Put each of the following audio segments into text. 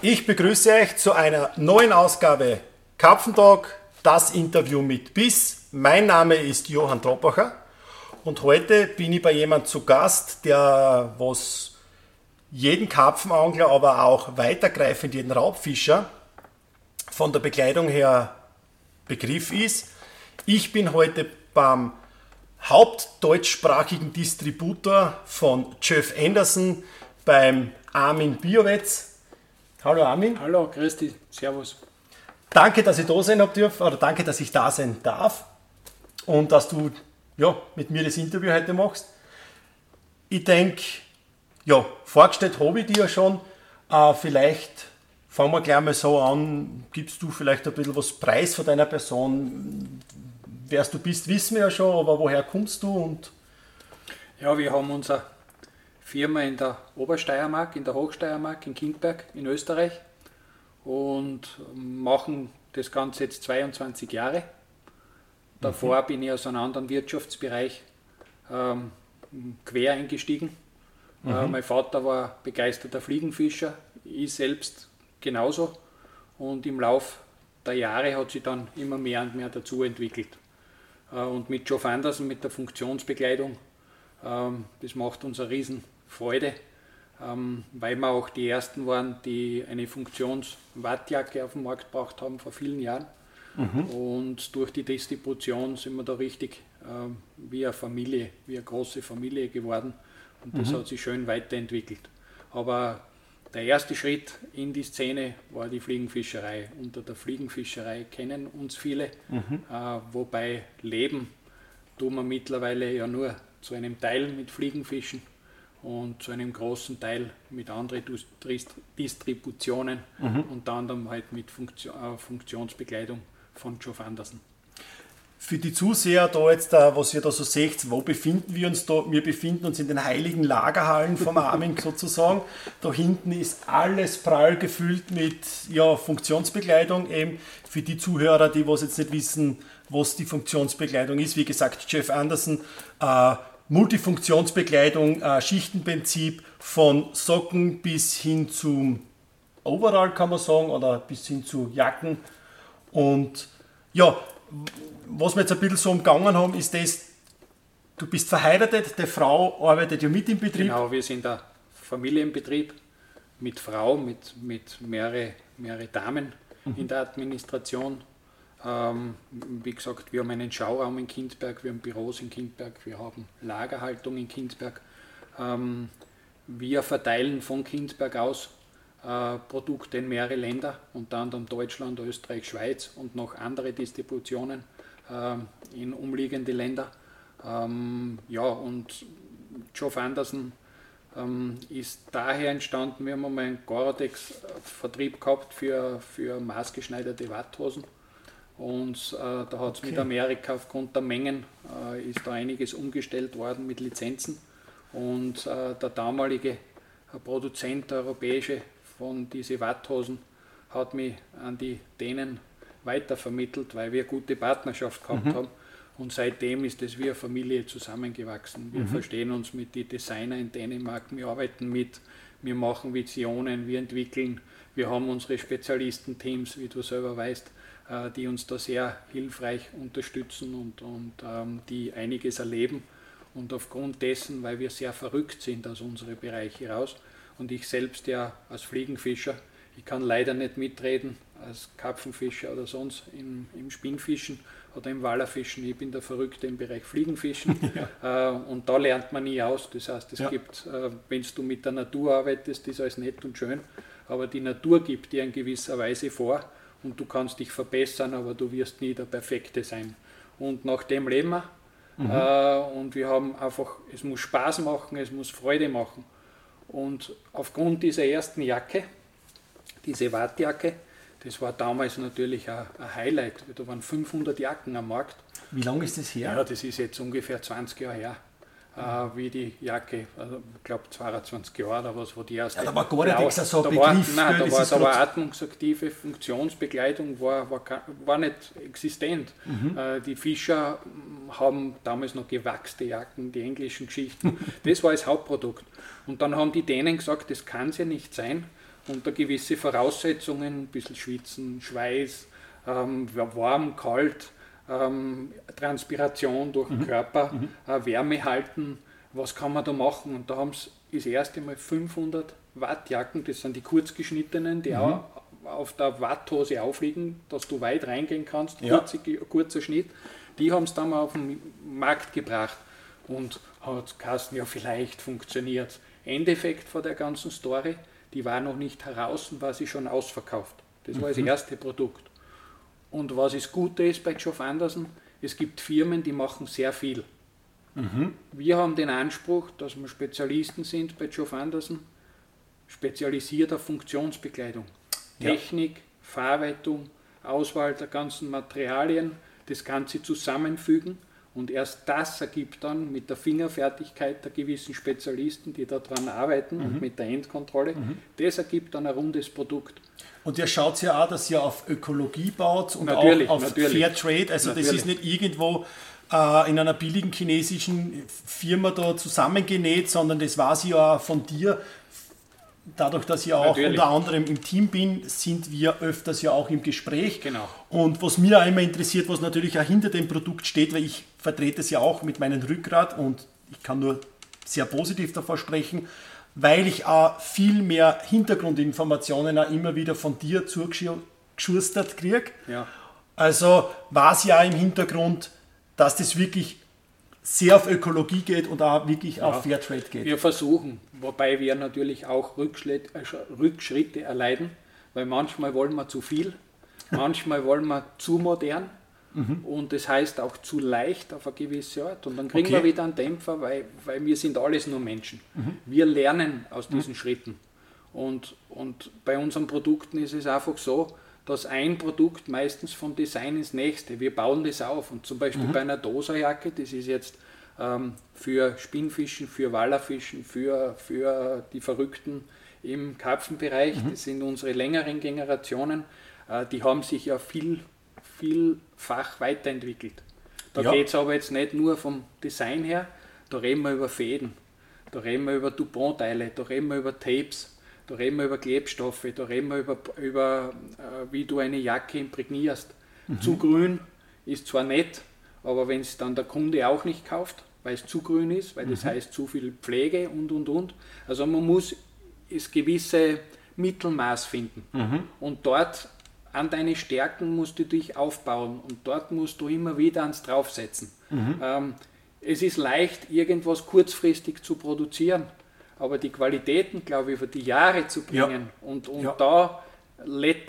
Ich begrüße euch zu einer neuen Ausgabe Karpfentalk, das Interview mit Biss. Mein Name ist Johann Troppacher und heute bin ich bei jemand zu Gast, der was jeden Karpfenangler, aber auch weitergreifend jeden Raubfischer von der Bekleidung her Begriff ist. Ich bin heute beim hauptdeutschsprachigen Distributor von Jeff Anderson beim Armin Biowetz. Hallo Armin. Hallo, grüß dich, servus. Danke, dass ich da sein habe dürfen, oder danke, dass ich da sein darf und dass du ja, mit mir das Interview heute machst. Ich denke, ja, vorgestellt habe ich dir ja schon. Äh, vielleicht fangen wir gleich mal so an. Gibst du vielleicht ein bisschen was Preis von deiner Person? Wer du bist, wissen wir ja schon, aber woher kommst du? Und ja, wir haben unsere Firma in der Obersteiermark, in der Hochsteiermark, in Kindberg in Österreich und machen das Ganze jetzt 22 Jahre. Davor mhm. bin ich aus einem anderen Wirtschaftsbereich ähm, quer eingestiegen äh, mhm. mein Vater war begeisterter Fliegenfischer, ich selbst genauso. Und im Lauf der Jahre hat sich dann immer mehr und mehr dazu entwickelt. Äh, und mit Geoff Anderson, mit der Funktionsbekleidung, ähm, das macht uns eine Riesenfreude, ähm, weil wir auch die Ersten waren, die eine Funktionswattjacke auf den Markt gebracht haben vor vielen Jahren. Mhm. Und durch die Distribution sind wir da richtig ähm, wie eine Familie, wie eine große Familie geworden und das mhm. hat sich schön weiterentwickelt. Aber der erste Schritt in die Szene war die Fliegenfischerei. Unter der Fliegenfischerei kennen uns viele, mhm. äh, wobei Leben tun wir mittlerweile ja nur zu einem Teil mit Fliegenfischen und zu einem großen Teil mit anderen Distributionen, mhm. unter anderem halt mit Funktion, äh, Funktionsbekleidung von Geoff Anderson. Für die Zuseher da jetzt, äh, was ihr da so seht, wo befinden wir uns da? Wir befinden uns in den heiligen Lagerhallen vom Armin sozusagen. Da hinten ist alles prall gefüllt mit ja, Funktionsbekleidung. Eben für die Zuhörer, die was jetzt nicht wissen, was die Funktionsbekleidung ist. Wie gesagt, Jeff Anderson, äh, Multifunktionsbekleidung, äh, Schichtenprinzip von Socken bis hin zum Overall kann man sagen oder bis hin zu Jacken. Und ja, was wir jetzt ein bisschen so umgangen haben, ist das, du bist verheiratet, die Frau arbeitet ja mit im Betrieb. Genau, wir sind ein Familienbetrieb mit Frau, mit, mit mehrere, mehrere Damen mhm. in der Administration. Ähm, wie gesagt, wir haben einen Schauraum in Kindberg, wir haben Büros in Kindberg, wir haben Lagerhaltung in Kindberg. Ähm, wir verteilen von Kindberg aus äh, Produkte in mehrere Länder, unter anderem Deutschland, Österreich, Schweiz und noch andere Distributionen äh, in umliegende Länder. Ähm, ja, und Geoff Anderson ähm, ist daher entstanden, wir haben einmal einen Gorodex-Vertrieb gehabt für, für maßgeschneiderte Watthosen. Und äh, da hat es okay. mit Amerika aufgrund der Mengen äh, ist da einiges umgestellt worden mit Lizenzen. Und äh, der damalige Produzent, der europäische von diesen Watthosen, hat mich an die Dänen weitervermittelt, weil wir gute Partnerschaft gehabt mhm. haben. Und seitdem ist es wie eine Familie zusammengewachsen. Wir mhm. verstehen uns mit den Designern in Dänemark, wir arbeiten mit, wir machen Visionen, wir entwickeln, wir haben unsere Spezialistenteams, wie du selber weißt, die uns da sehr hilfreich unterstützen und, und ähm, die einiges erleben. Und aufgrund dessen, weil wir sehr verrückt sind aus unseren Bereichen raus, und ich selbst ja als Fliegenfischer, ich kann leider nicht mitreden als Karpfenfischer oder sonst im, im Spinnfischen oder im Wallerfischen. Ich bin der Verrückte im Bereich Fliegenfischen ja. äh, und da lernt man nie aus. Das heißt, es ja. gibt, äh, wenn du mit der Natur arbeitest, ist alles nett und schön, aber die Natur gibt dir in gewisser Weise vor und du kannst dich verbessern, aber du wirst nie der Perfekte sein. Und nach dem leben wir. Mhm. Äh, und wir haben einfach, es muss Spaß machen, es muss Freude machen. Und aufgrund dieser ersten Jacke, diese Wattjacke, das war damals natürlich ein, Highlight. Da waren 500 Jacken am Markt. Wie lange ist das her? Ja, das ist jetzt ungefähr 20 Jahre her. Äh, wie die Jacke, also ich glaube 22 Jahre oder was, wo die erste. Ja, da war gar nichts so ein Begriff. War, nein, da war, da war atmungsaktive Funktionsbegleitung, war, war, war nicht existent. Mhm. Äh, die Fischer haben damals noch gewachste Jacken, die englischen Geschichten. das war das Hauptprodukt. Und dann haben die Dänen gesagt, das kann es ja nicht sein. unter gewisse Voraussetzungen, ein bisschen Schwitzen, Schweiß, ähm, warm, kalt, ähm, Transpiration durch den mhm. Körper, mhm. Äh, Wärme halten, was kann man da machen? Und da haben sie das erste Mal 500 Wattjacken, das sind die kurzgeschnittenen, die mhm. auch auf der Watthose aufliegen, dass du weit reingehen kannst, ja. kurze, kurzer Schnitt. Die haben es dann mal auf den Markt gebracht und hat Kasten ja vielleicht funktioniert. Endeffekt von der ganzen Story, die war noch nicht heraus und war sie schon ausverkauft. Das war das mhm. erste Produkt. Und was das Gute ist bei Geoff Anderson, es gibt Firmen, die machen sehr viel. Mhm. Wir haben den Anspruch, dass wir Spezialisten sind bei Geoff Anderson, spezialisiert auf Funktionsbekleidung. Ja. Technik, Verarbeitung, Auswahl der ganzen Materialien, das Ganze zusammenfügen und erst das ergibt dann mit der Fingerfertigkeit der gewissen Spezialisten, die daran arbeiten mhm. und mit der Endkontrolle, mhm. das ergibt dann ein rundes Produkt. Und ihr schaut ja auch, dass ihr auf Ökologie baut und natürlich, auch auf natürlich. Fair Trade. Also natürlich. das ist nicht irgendwo äh, in einer billigen chinesischen Firma da zusammengenäht, sondern das war sie ja von dir. Dadurch, dass ich auch Natürlich. unter anderem im Team bin, sind wir öfters ja auch im Gespräch. Genau. Und was mir auch immer interessiert, was natürlich auch hinter dem Produkt steht, weil ich vertrete es ja auch mit meinem Rückgrat und ich kann nur sehr positiv davor sprechen, weil ich auch viel mehr Hintergrundinformationen auch immer wieder von dir zugeschustert kriege. Ja. Also war es ja im Hintergrund, dass das wirklich sehr auf Ökologie geht und auch wirklich ja. auf Fairtrade geht. Wir versuchen, wobei wir natürlich auch Rückschritte, äh, Rückschritte erleiden, weil manchmal wollen wir zu viel, manchmal wollen wir zu modern Mhm. Und das heißt auch zu leicht auf eine gewisse Art. Und dann kriegen okay. wir wieder einen Dämpfer, weil, weil wir sind alles nur Menschen. Mhm. Wir lernen aus mhm. diesen mhm. Schritten. Und, und bei unseren Produkten ist es einfach so, dass ein Produkt meistens vom Design ins nächste, wir bauen das auf. Und zum Beispiel mhm. bei einer Doserjacke, das ist jetzt ähm, für Spinnfischen, für Wallerfischen, für, für die Verrückten im Karpfenbereich, mhm. das sind unsere längeren Generationen, äh, die haben sich ja viel vielfach weiterentwickelt. Da ja. geht es aber jetzt nicht nur vom Design her, da reden wir über Fäden, da reden wir über Dupont-Teile, da reden wir über Tapes, da reden wir über Klebstoffe, da reden wir über, über äh, wie du eine Jacke imprägnierst. Mhm. Zu grün ist zwar nett, aber wenn es dann der Kunde auch nicht kauft, weil es zu grün ist, weil das mhm. heißt zu viel Pflege und und und. Also man muss das gewisse Mittelmaß finden. Mhm. Und dort an deine Stärken musst du dich aufbauen und dort musst du immer wieder ans Draufsetzen. Mhm. Ähm, es ist leicht, irgendwas kurzfristig zu produzieren, aber die Qualitäten, glaube ich, über die Jahre zu bringen ja. und, und ja. da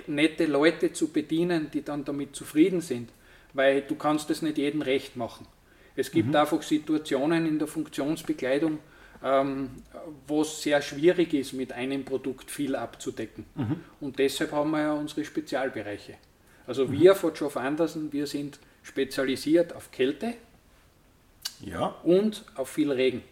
nette Leute zu bedienen, die dann damit zufrieden sind, weil du kannst es nicht jedem recht machen. Es gibt mhm. einfach Situationen in der Funktionsbekleidung, ähm, wo es sehr schwierig ist, mit einem Produkt viel abzudecken. Mhm. Und deshalb haben wir ja unsere Spezialbereiche. Also mhm. wir von Geoff Anderson, wir sind spezialisiert auf Kälte ja. und auf viel Regen.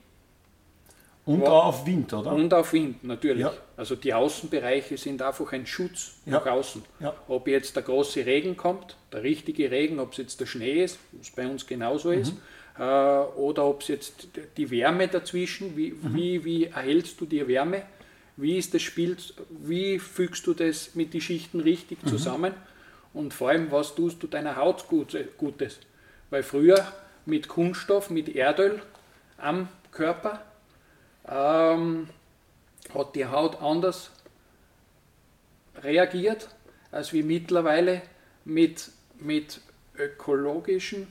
Und auch auf Wind, oder? Und auf Wind, natürlich. Ja. Also die Außenbereiche sind einfach ein Schutz ja. nach außen. Ja. Ob jetzt der große Regen kommt, der richtige Regen, ob es jetzt der Schnee ist, was bei uns genauso mhm. ist, äh, oder ob es jetzt die Wärme dazwischen, wie, mhm. wie, wie erhältst du die Wärme, wie ist das Spiel, wie fügst du das mit den Schichten richtig mhm. zusammen und vor allem, was tust du deiner Haut Gutes. Weil früher mit Kunststoff, mit Erdöl am Körper ähm, hat die Haut anders reagiert, als wie mittlerweile mit, mit ökologischen,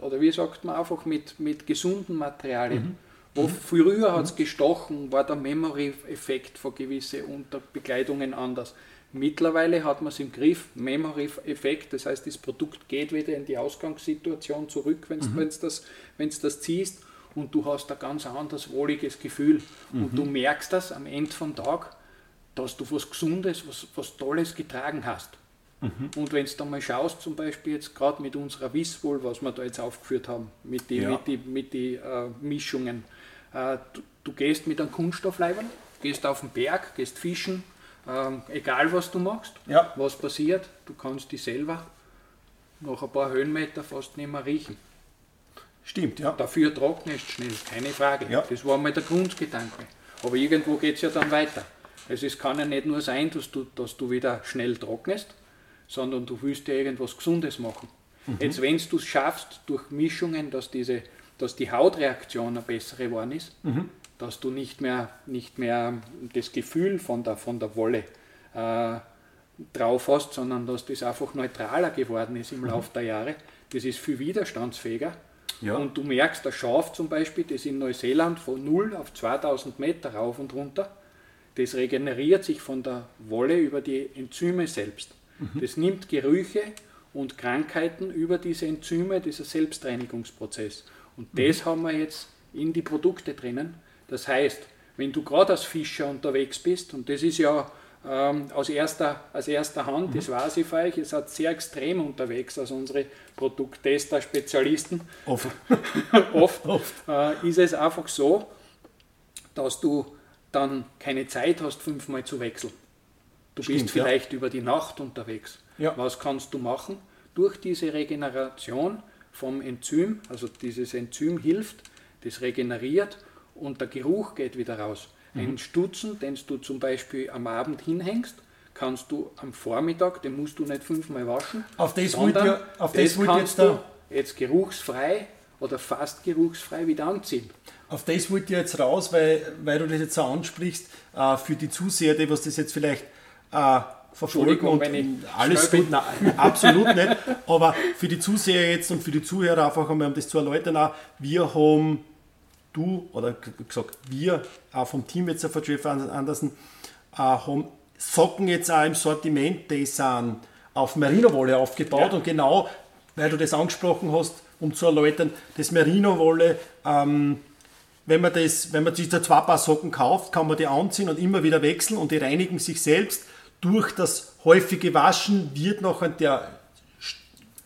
oder wie sagt man einfach, mit, mit gesunden Materialien. Mhm. Wo mhm. früher hat es gestochen, war der Memory-Effekt von gewissen Unterbekleidungen anders. Mittlerweile hat man es im Griff, Memory-Effekt, das heißt, das Produkt geht wieder in die Ausgangssituation zurück, wenn mhm. du das, das ziehst und du hast ein ganz anderes, wohliges Gefühl. Mhm. Und du merkst das am Ende vom Tag, dass du was Gesundes, was, was Tolles getragen hast. Mhm. Und wenn du dann mal schaust, zum Beispiel jetzt gerade mit unserer Wisswohl, was wir da jetzt aufgeführt haben, mit den ja. mit die, mit die, äh, Mischungen, äh, du, du, gehst mit einem Kunststoffleibern, gehst auf den Berg, gehst fischen, äh, egal was du machst, ja. was passiert, du kannst die selber nach ein paar Höhenmeter fast nicht mehr riechen. Stimmt, ja. Dafür trocknest schnell, keine Frage. Ja. Das war mal der Grundgedanke. Aber irgendwo geht es ja dann weiter. Also es kann ja nicht nur sein, dass du, dass du wieder schnell trocknest, sondern du willst ja irgendwas Gesundes machen. Mhm. Jetzt, wenn du es schaffst, durch Mischungen, dass, diese, dass die Hautreaktion eine bessere geworden ist, mhm. dass du nicht mehr, nicht mehr das Gefühl von der, von der Wolle äh, drauf hast, sondern dass das einfach neutraler geworden ist im mhm. Laufe der Jahre, das ist viel widerstandsfähiger. Ja. Und du merkst, der Schaf zum Beispiel, das in Neuseeland von 0 auf 2000 Meter rauf und runter, das regeneriert sich von der Wolle über die Enzyme selbst. Mhm. Das nimmt Gerüche und Krankheiten über diese Enzyme, dieser Selbstreinigungsprozess. Und mhm. das haben wir jetzt in die Produkte drinnen. Das heißt, wenn du gerade als Fischer unterwegs bist, und das ist ja ähm, aus, erster, aus erster Hand, mhm. das weiß ich für euch, ihr seid sehr extrem unterwegs, also unsere Produkttester-Spezialisten. Oft. Oft, Oft. Äh, ist es einfach so, dass du dann keine Zeit hast, fünfmal zu wechseln. Du Stimmt, bist vielleicht ja. über die Nacht unterwegs. Ja. Was kannst du machen? Durch diese Regeneration vom Enzym, also dieses Enzym hilft, das regeneriert und der Geruch geht wieder raus. Mhm. Einen Stutzen, den du zum Beispiel am Abend hinhängst, kannst du am Vormittag, den musst du nicht fünfmal waschen. Auf das auf das, das kannst jetzt du jetzt geruchsfrei oder fast geruchsfrei wieder anziehen. Auf das wollte ich jetzt raus, weil, weil du das jetzt so ansprichst, äh, für die Zuseher, die was das jetzt vielleicht äh, verfolgen und alles gut, nein, absolut nicht, aber für die Zuseher jetzt und für die Zuhörer einfach einmal, um das zu erläutern, auch, wir haben du oder gesagt, wir auch vom Team jetzt von Jeff Anderson äh, haben Socken jetzt auch im Sortiment, die sind auf Merino-Wolle aufgebaut ja. und genau, weil du das angesprochen hast, um zu erläutern, das Merino-Wolle, ähm, wenn man, das, wenn man sich da zwei Paar Socken kauft, kann man die anziehen und immer wieder wechseln und die reinigen sich selbst. Durch das häufige Waschen wird noch der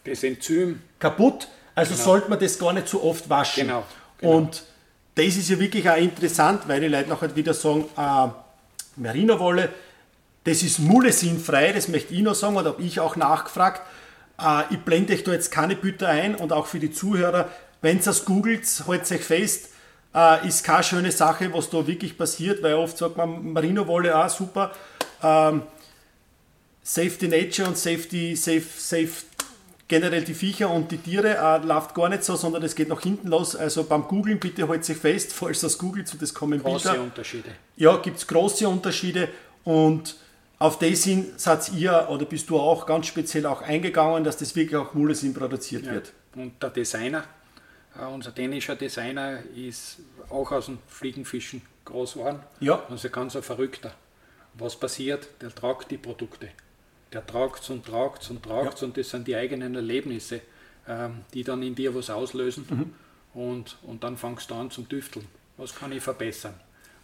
das Enzym kaputt. Also genau. sollte man das gar nicht so oft waschen. Genau. genau. Und das ist ja wirklich auch interessant, weil die Leute nachher wieder sagen, äh, Merino-Wolle, das ist mulesinnfrei, das möchte ich noch sagen und habe ich auch nachgefragt. Äh, ich blende euch da jetzt keine Bütter ein und auch für die Zuhörer, wenn ihr das googelt, haltet euch fest, äh, ist keine schöne Sache, was da wirklich passiert, weil oft sagt man Merino-Wolle, auch super, ähm, Safety Nature und Safety, safe, safe generell die Viecher und die Tiere äh, läuft gar nicht so, sondern es geht nach hinten los. Also beim Googlen bitte halt sich fest, falls das googelt und das kommen große Bilder. Unterschiede. Ja, gibt es große Unterschiede und auf das hin seid ihr oder bist du auch ganz speziell auch eingegangen, dass das wirklich auch Mulesin produziert ja. wird. Und der Designer, äh, unser dänischer Designer, ist auch aus dem Fliegenfischen groß geworden. Ja. Also ganz ein Verrückter. Was passiert? Der tragt die Produkte der tragt und tragt und tragt ja. und das sind die eigenen Erlebnisse, ähm, die dann in dir was auslösen mhm. und, und dann fangst du an zum Tüfteln. Was kann ich verbessern?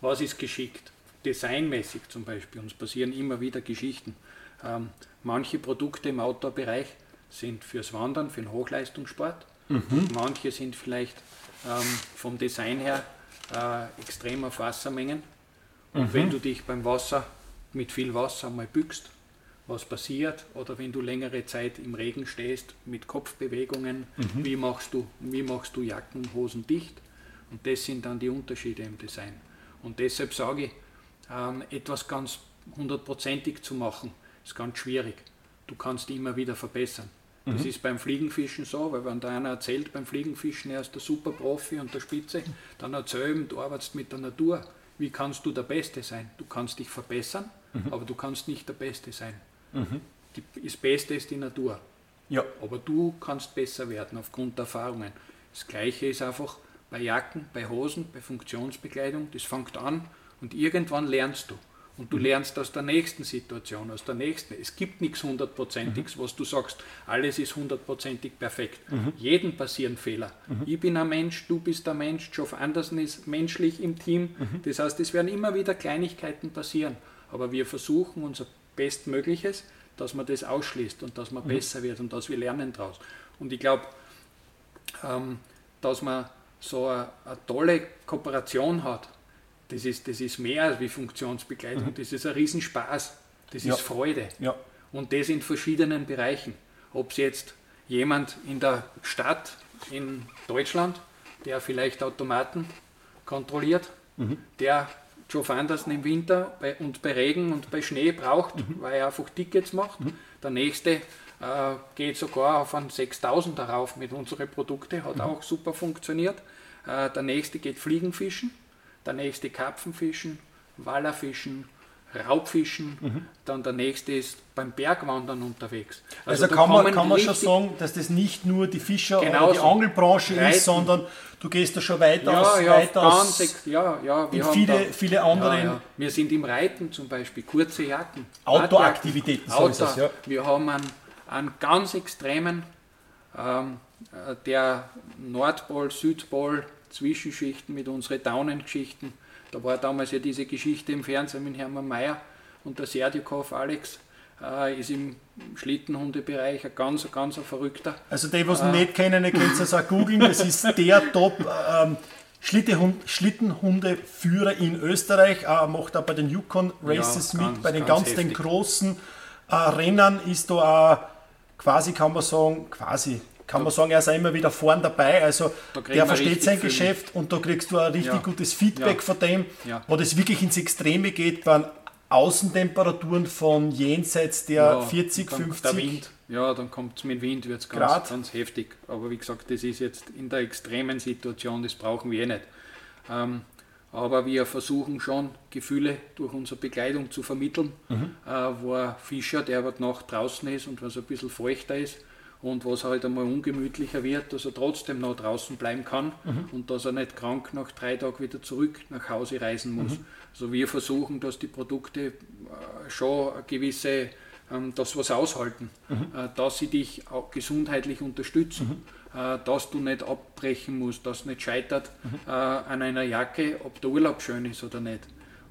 Was ist geschickt? Designmäßig zum Beispiel, uns passieren immer wieder Geschichten. Ähm, manche Produkte im Outdoor-Bereich sind fürs Wandern, für den Hochleistungssport. Mhm. Manche sind vielleicht ähm, vom Design her äh, extrem auf Wassermengen. Und mhm. wenn du dich beim Wasser mit viel Wasser mal bückst, was passiert oder wenn du längere Zeit im Regen stehst mit Kopfbewegungen, mhm. wie, machst du, wie machst du Jacken, Hosen dicht und das sind dann die Unterschiede im Design. Und deshalb sage ich, ähm, etwas ganz hundertprozentig zu machen, ist ganz schwierig. Du kannst immer wieder verbessern. Mhm. Das ist beim Fliegenfischen so, weil wenn da einer erzählt beim Fliegenfischen, er ist der Superprofi und der Spitze, dann erzähl ihm, du arbeitest mit der Natur. Wie kannst du der Beste sein? Du kannst dich verbessern, mhm. aber du kannst nicht der Beste sein. Mhm. Die, das Beste ist die Natur. Ja. Aber du kannst besser werden aufgrund der Erfahrungen. Das Gleiche ist einfach bei Jacken, bei Hosen, bei Funktionsbekleidung. Das fängt an und irgendwann lernst du. Und du mhm. lernst aus der nächsten Situation, aus der nächsten. Es gibt nichts hundertprozentiges, mhm. was du sagst, alles ist hundertprozentig perfekt. Mhm. Jedem passieren Fehler. Mhm. Ich bin ein Mensch, du bist ein Mensch, Geoff Anderson ist menschlich im Team. Mhm. Das heißt, es werden immer wieder Kleinigkeiten passieren. Aber wir versuchen unser Bestmögliches, dass man das ausschließt und dass man mhm. besser wird und dass wir lernen daraus. Und ich glaube, ähm, dass man so eine, eine, tolle Kooperation hat, das ist, das ist mehr als wie Funktionsbegleitung, mhm. das ist ein Riesenspaß, das ja. ist Freude. Ja. Und das in verschiedenen Bereichen. Ob es jetzt jemand in der Stadt in Deutschland, der vielleicht Automaten kontrolliert, mhm. der Joe Vandersen im Winter bei, und bei Regen und bei Schnee braucht, mhm. weil er einfach Tickets macht. Mhm. Der nächste äh, geht sogar auf einen 6000 darauf mit unseren Produkten, hat mhm. auch super funktioniert. Äh, der nächste geht Fliegenfischen, der nächste Karpfenfischen, Wallerfischen, Raubfischen, mhm. dann der nächste ist beim Bergwandern unterwegs. Also, also kann man, kann man schon sagen, dass das nicht nur die Fischer- oder die Angelbranche Reiten. ist, sondern du gehst da schon weiter ja, aus, ja, weiter aus ja, ja, wir in viele, da, viele andere. Ja, wir sind im Reiten zum Beispiel, kurze Jacken. Outdoor-Aktivitäten, so ist es, ja. Wir haben einen, einen ganz extremen, ähm, äh, der Nordpol, Südpol, Zwischenschichten mit unseren Daunengeschichten da war damals ja diese Geschichte im Fernsehen mit Hermann Mayer und der Serdjukow Alex äh, ist im Schlittenhundebereich ein ganz, ganz ein verrückter. Also die, was äh, nicht kennen, ihr könnt es auch googeln, das ist der Top ähm, Schlittenhundeführer in Österreich, äh, macht auch bei den Yukon Races ja, ganz, mit, bei den ganz, ganz den großen äh, Rennern ist da auch quasi, kann man sagen, quasi kann man sagen, er ist auch immer wieder vorn dabei. Also der versteht sein Geschäft und da kriegst du ein richtig ja. gutes Feedback ja. von dem, ja. wo das wirklich ins Extreme geht, bei Außentemperaturen von jenseits der ja, 40, 50. Der Wind, ja, dann kommt es mit Wind, wird es ganz, ganz heftig. Aber wie gesagt, das ist jetzt in der extremen Situation, das brauchen wir eh nicht. Ähm, aber wir versuchen schon, Gefühle durch unsere Bekleidung zu vermitteln, mhm. äh, wo ein Fischer, der aber noch draußen ist und was ein bisschen feuchter ist, und was halt einmal ungemütlicher wird, dass er trotzdem noch draußen bleiben kann mhm. und dass er nicht krank nach drei Tagen wieder zurück nach Hause reisen muss. Mhm. Also wir versuchen, dass die Produkte äh, schon eine gewisse, ähm, das was aushalten, mhm. äh, dass sie dich auch gesundheitlich unterstützen, mhm. äh, dass du nicht abbrechen musst, dass nicht scheitert mhm. äh, an einer Jacke, ob der Urlaub schön ist oder nicht.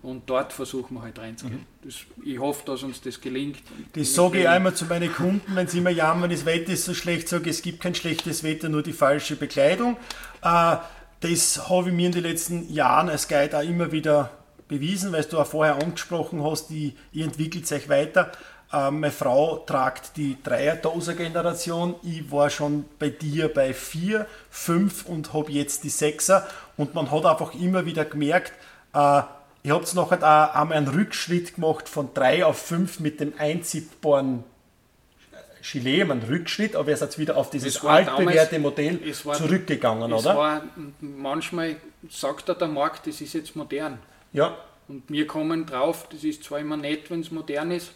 Und dort versuchen wir halt reinzugehen. Mhm. Ich hoffe, dass uns das gelingt. Das sage ich einmal zu meinen Kunden, wenn sie immer jammern, das Wetter ist so schlecht, sage es gibt kein schlechtes Wetter, nur die falsche Bekleidung. Äh, das habe ich mir in den letzten Jahren als Guide auch immer wieder bewiesen, weil du auch vorher angesprochen hast, die, ihr entwickelt sich weiter. Äh, meine Frau tragt die Dreier-Doser-Generation. Ich war schon bei dir bei vier, fünf und habe jetzt die Sechser. Und man hat einfach immer wieder gemerkt, Ihr habt noch auch einmal einen Rückschritt gemacht von 3 auf 5 mit dem einziehbaren Gilet, einen Rückschritt, aber ihr seid wieder auf dieses altbewährte Modell war, zurückgegangen, es oder? War, manchmal sagt er der Markt, das ist jetzt modern. Ja. Und wir kommen drauf, das ist zwar immer nett, wenn es modern ist,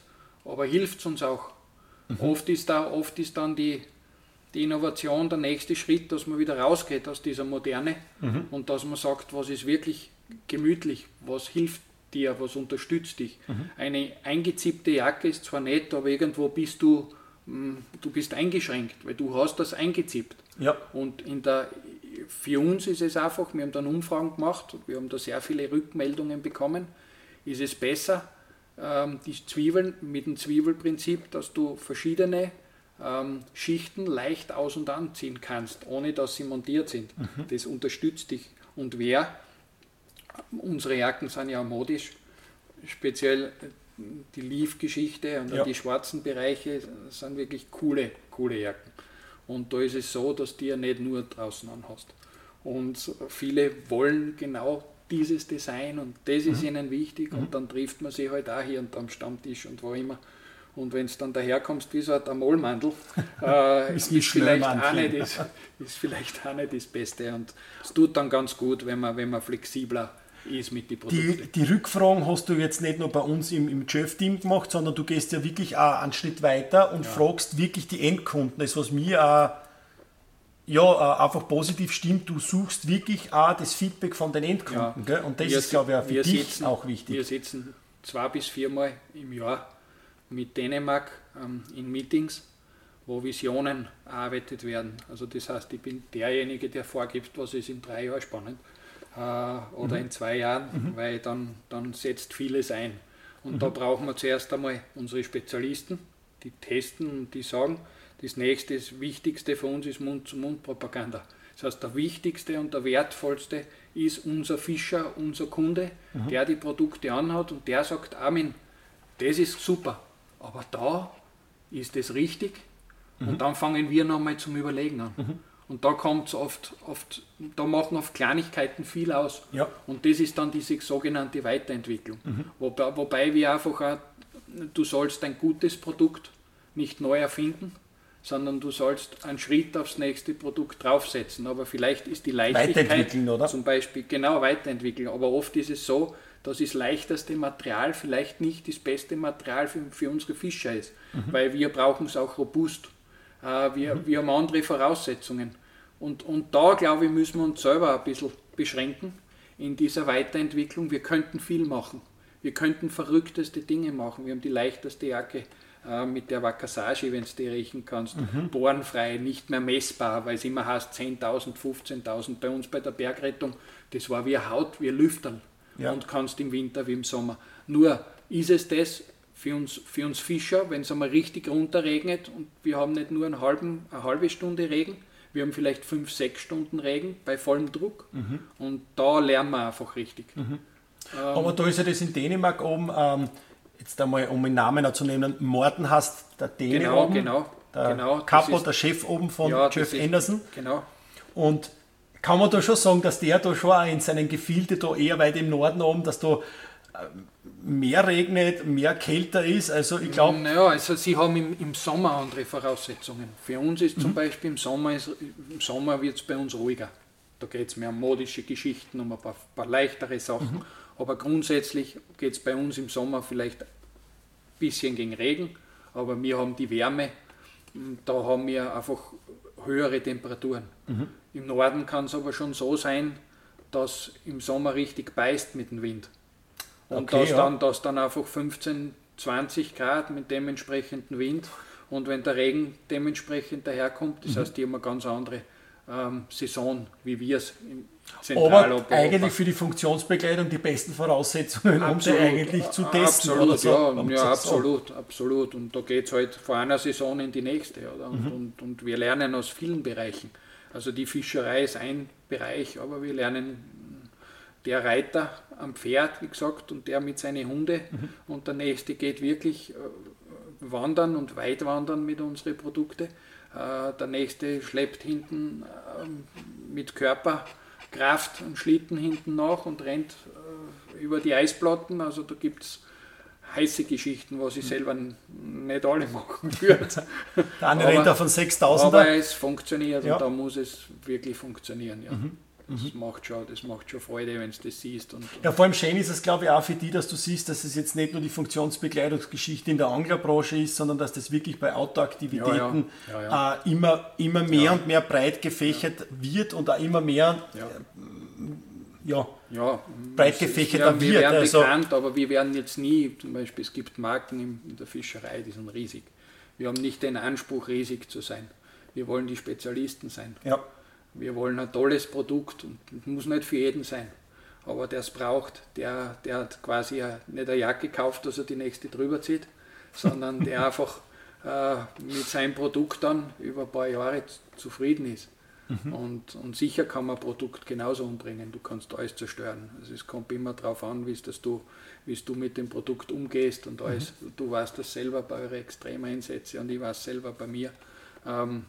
aber hilft es uns auch. Mhm. Oft, ist da, oft ist dann die, die Innovation der nächste Schritt, dass man wieder rausgeht aus dieser Moderne mhm. und dass man sagt, was ist wirklich gemütlich, was hilft dir, was unterstützt dich. Mhm. Eine eingezippte Jacke ist zwar nett, aber irgendwo bist du, mm, du bist eingeschränkt, weil du hast das eingezippt. Ja. Und in der, für uns ist es einfach, wir haben dann Umfragen gemacht, wir haben da sehr viele Rückmeldungen bekommen, ist es besser, ähm, die Zwiebeln mit dem Zwiebelprinzip, dass du verschiedene ähm, Schichten leicht aus- und anziehen kannst, ohne dass sie montiert sind. Mhm. Das unterstützt dich. Und wer Unsere Jacken sind ja modisch, speziell die Leaf-Geschichte und ja. die schwarzen Bereiche sind wirklich coole, coole Jacken. Und da ist es so, dass du ja nicht nur draußen anhast. Und viele wollen genau dieses Design und das ist mhm. ihnen wichtig mhm. und dann trifft man sich halt auch hier und am Stammtisch und wo immer. Und wenn es dann daherkommst wie so ein Amolmandel, äh, ist, ist, vielleicht auch nicht das, ist vielleicht auch nicht das Beste. Und es tut dann ganz gut, wenn man, wenn man flexibler ist mit den Produkten. Die, die Rückfragen hast du jetzt nicht nur bei uns im, im Jeff-Team gemacht, sondern du gehst ja wirklich auch einen Schritt weiter und ja. fragst wirklich die Endkunden. Das, was mir auch ja, einfach positiv stimmt, du suchst wirklich auch das Feedback von den Endkunden. Ja. Und das wir, ist, glaube ich, auch für dich sitzen, auch wichtig. Wir sitzen zwei bis viermal im Jahr mit Dänemark ähm, in Meetings, wo Visionen erarbeitet werden. Also das heißt, ich bin derjenige, der vorgibt, was ist in drei Jahren spannend äh, oder mhm. in zwei Jahren, mhm. weil dann, dann setzt vieles ein. Und mhm. da brauchen wir zuerst einmal unsere Spezialisten, die testen und die sagen, das nächste, das Wichtigste für uns ist Mund-zu-Mund-Propaganda. Das heißt, der wichtigste und der wertvollste ist unser Fischer, unser Kunde, mhm. der die Produkte anhat und der sagt, Armin, das ist super, aber da ist es richtig. Und mhm. dann fangen wir nochmal zum Überlegen an. Mhm. Und da kommt es oft, oft, da machen oft Kleinigkeiten viel aus. Ja. Und das ist dann diese sogenannte Weiterentwicklung. Wobei, wobei wir einfach auch, du sollst ein gutes Produkt nicht neu erfinden, sondern du sollst einen Schritt aufs nächste Produkt draufsetzen. Aber vielleicht ist die Leichtigkeit Weiterentwickeln, oder? zum Beispiel genau weiterentwickeln. Aber oft ist es so, dass das leichteste Material vielleicht nicht das beste Material für, für unsere Fischer ist, weil wir brauchen es auch robust. Äh, wir, wir haben andere Voraussetzungen. Und, und da, glaube ich, müssen wir uns selber ein bisschen beschränken in dieser Weiterentwicklung. Wir könnten viel machen. Wir könnten verrückteste Dinge machen. Wir haben die leichteste Jacke äh, mit der Wakasashi, wenn du die riechen kannst. Bohrenfrei, nicht mehr messbar, weil es immer heißt 10.000, 15.000. Bei uns bei der Bergrettung, das war wie Haut, wie ein Lüftern. Ja. Und kannst im Winter wie im Sommer. Nur ist es das für uns, für uns Fischer, wenn es einmal richtig runterregnet und wir haben nicht nur einen halben, eine halbe Stunde Regen, wir haben vielleicht fünf, sechs Stunden Regen bei vollem Druck und da lernen wir einfach richtig. Aber da ist ja das in Dänemark oben, ähm, jetzt einmal, um den Namen zu nennen, Morten hast der Däne Genau, oben, genau, der genau, Capo, ist- der Chef oben von Ja, Jeff ist- Anderson. Genau. Und kann man da schon sagen, dass der da schon in seinen Gefilde da eher weit im Norden oben, dass da ähm, mehr regnet, mehr kälter ist? Also ich glaube, Naja, also sie haben im, im Sommer andere Voraussetzungen. Für uns ist zum Beispiel im Sommer, ist, im Sommer wird es bei uns ruhiger. Da geht es mehr um modische Geschichten, um ein paar, paar leichtere Sachen. Aber grundsätzlich geht es bei uns im Sommer vielleicht ein bisschen gegen Regen, aber wir haben die Wärme. Da haben wir einfach höhere Temperaturen. Im Norden kann es aber schon so sein, dass im Sommer richtig beißt mit dem Wind. Und Okay, dass, ja. dann, dass dann einfach 15, 20 Grad mit dementsprechenden Wind und wenn der Regen dementsprechend daherkommt, Mhm. das heißt, die haben eine ganz andere ähm, Saison, wie wir es aber Zentraleuropa eigentlich für die Funktionsbegleitung die besten Voraussetzungen, um die eigentlich zu testen. Absolut, oder so. ja, um ja sagen. absolut, absolut. Und da geht es halt von einer Saison in die nächste. Oder? Und, Mhm. und, und wir lernen aus vielen Bereichen. Also die Fischerei ist ein Bereich, aber wir lernen der Reiter am Pferd, wie gesagt, und der mit seinen Hunde. Mhm. Und der nächste geht wirklich äh, wandern und weit wandern mit unseren Produkten. Äh, der nächste schleppt hinten ähm, mit Körperkraft einen Schlitten hinten nach und rennt äh, über die Eisplatten. Also da gibt es heiße Geschichten, was ich selber n- nicht alle machen würde. Der eine Aber- rennt auf einen Aber 6000er. es funktioniert Ja. und da muss es wirklich funktionieren. Ja. Das, macht schon, das macht schon Freude, wenn du das siehst. Und, Ja, vor allem schön ist es, glaube ich, auch für die, dass du siehst, dass es jetzt nicht nur die Funktionsbegleitungsgeschichte in der Anglerbranche ist, sondern dass das wirklich bei Outdoor-Aktivitäten Ja, ja. Äh, immer, immer mehr und mehr breit gefächert wird und auch immer mehr ja. ja, Ja, breit gefächerter wir, wir wird, werden also- bekannt, aber wir werden jetzt nie, zum Beispiel es gibt Marken in, in der Fischerei, die sind riesig. Wir haben nicht den Anspruch, riesig zu sein. Wir wollen die Spezialisten sein. ja, Wir wollen ein tolles Produkt und muss nicht für jeden sein. Aber der es braucht, der, der hat quasi nicht eine Jacke kauft, dass er die nächste drüber zieht, sondern der einfach äh, mit seinem Produkt dann über ein paar Jahre zufrieden ist. Und, und sicher kann man ein Produkt genauso umbringen. Du kannst alles zerstören. Also es kommt immer darauf an, wie du, du mit dem Produkt umgehst und alles. Du weißt das selber bei euren Extremeinsätzen und ich weiß selber bei mir, ähm,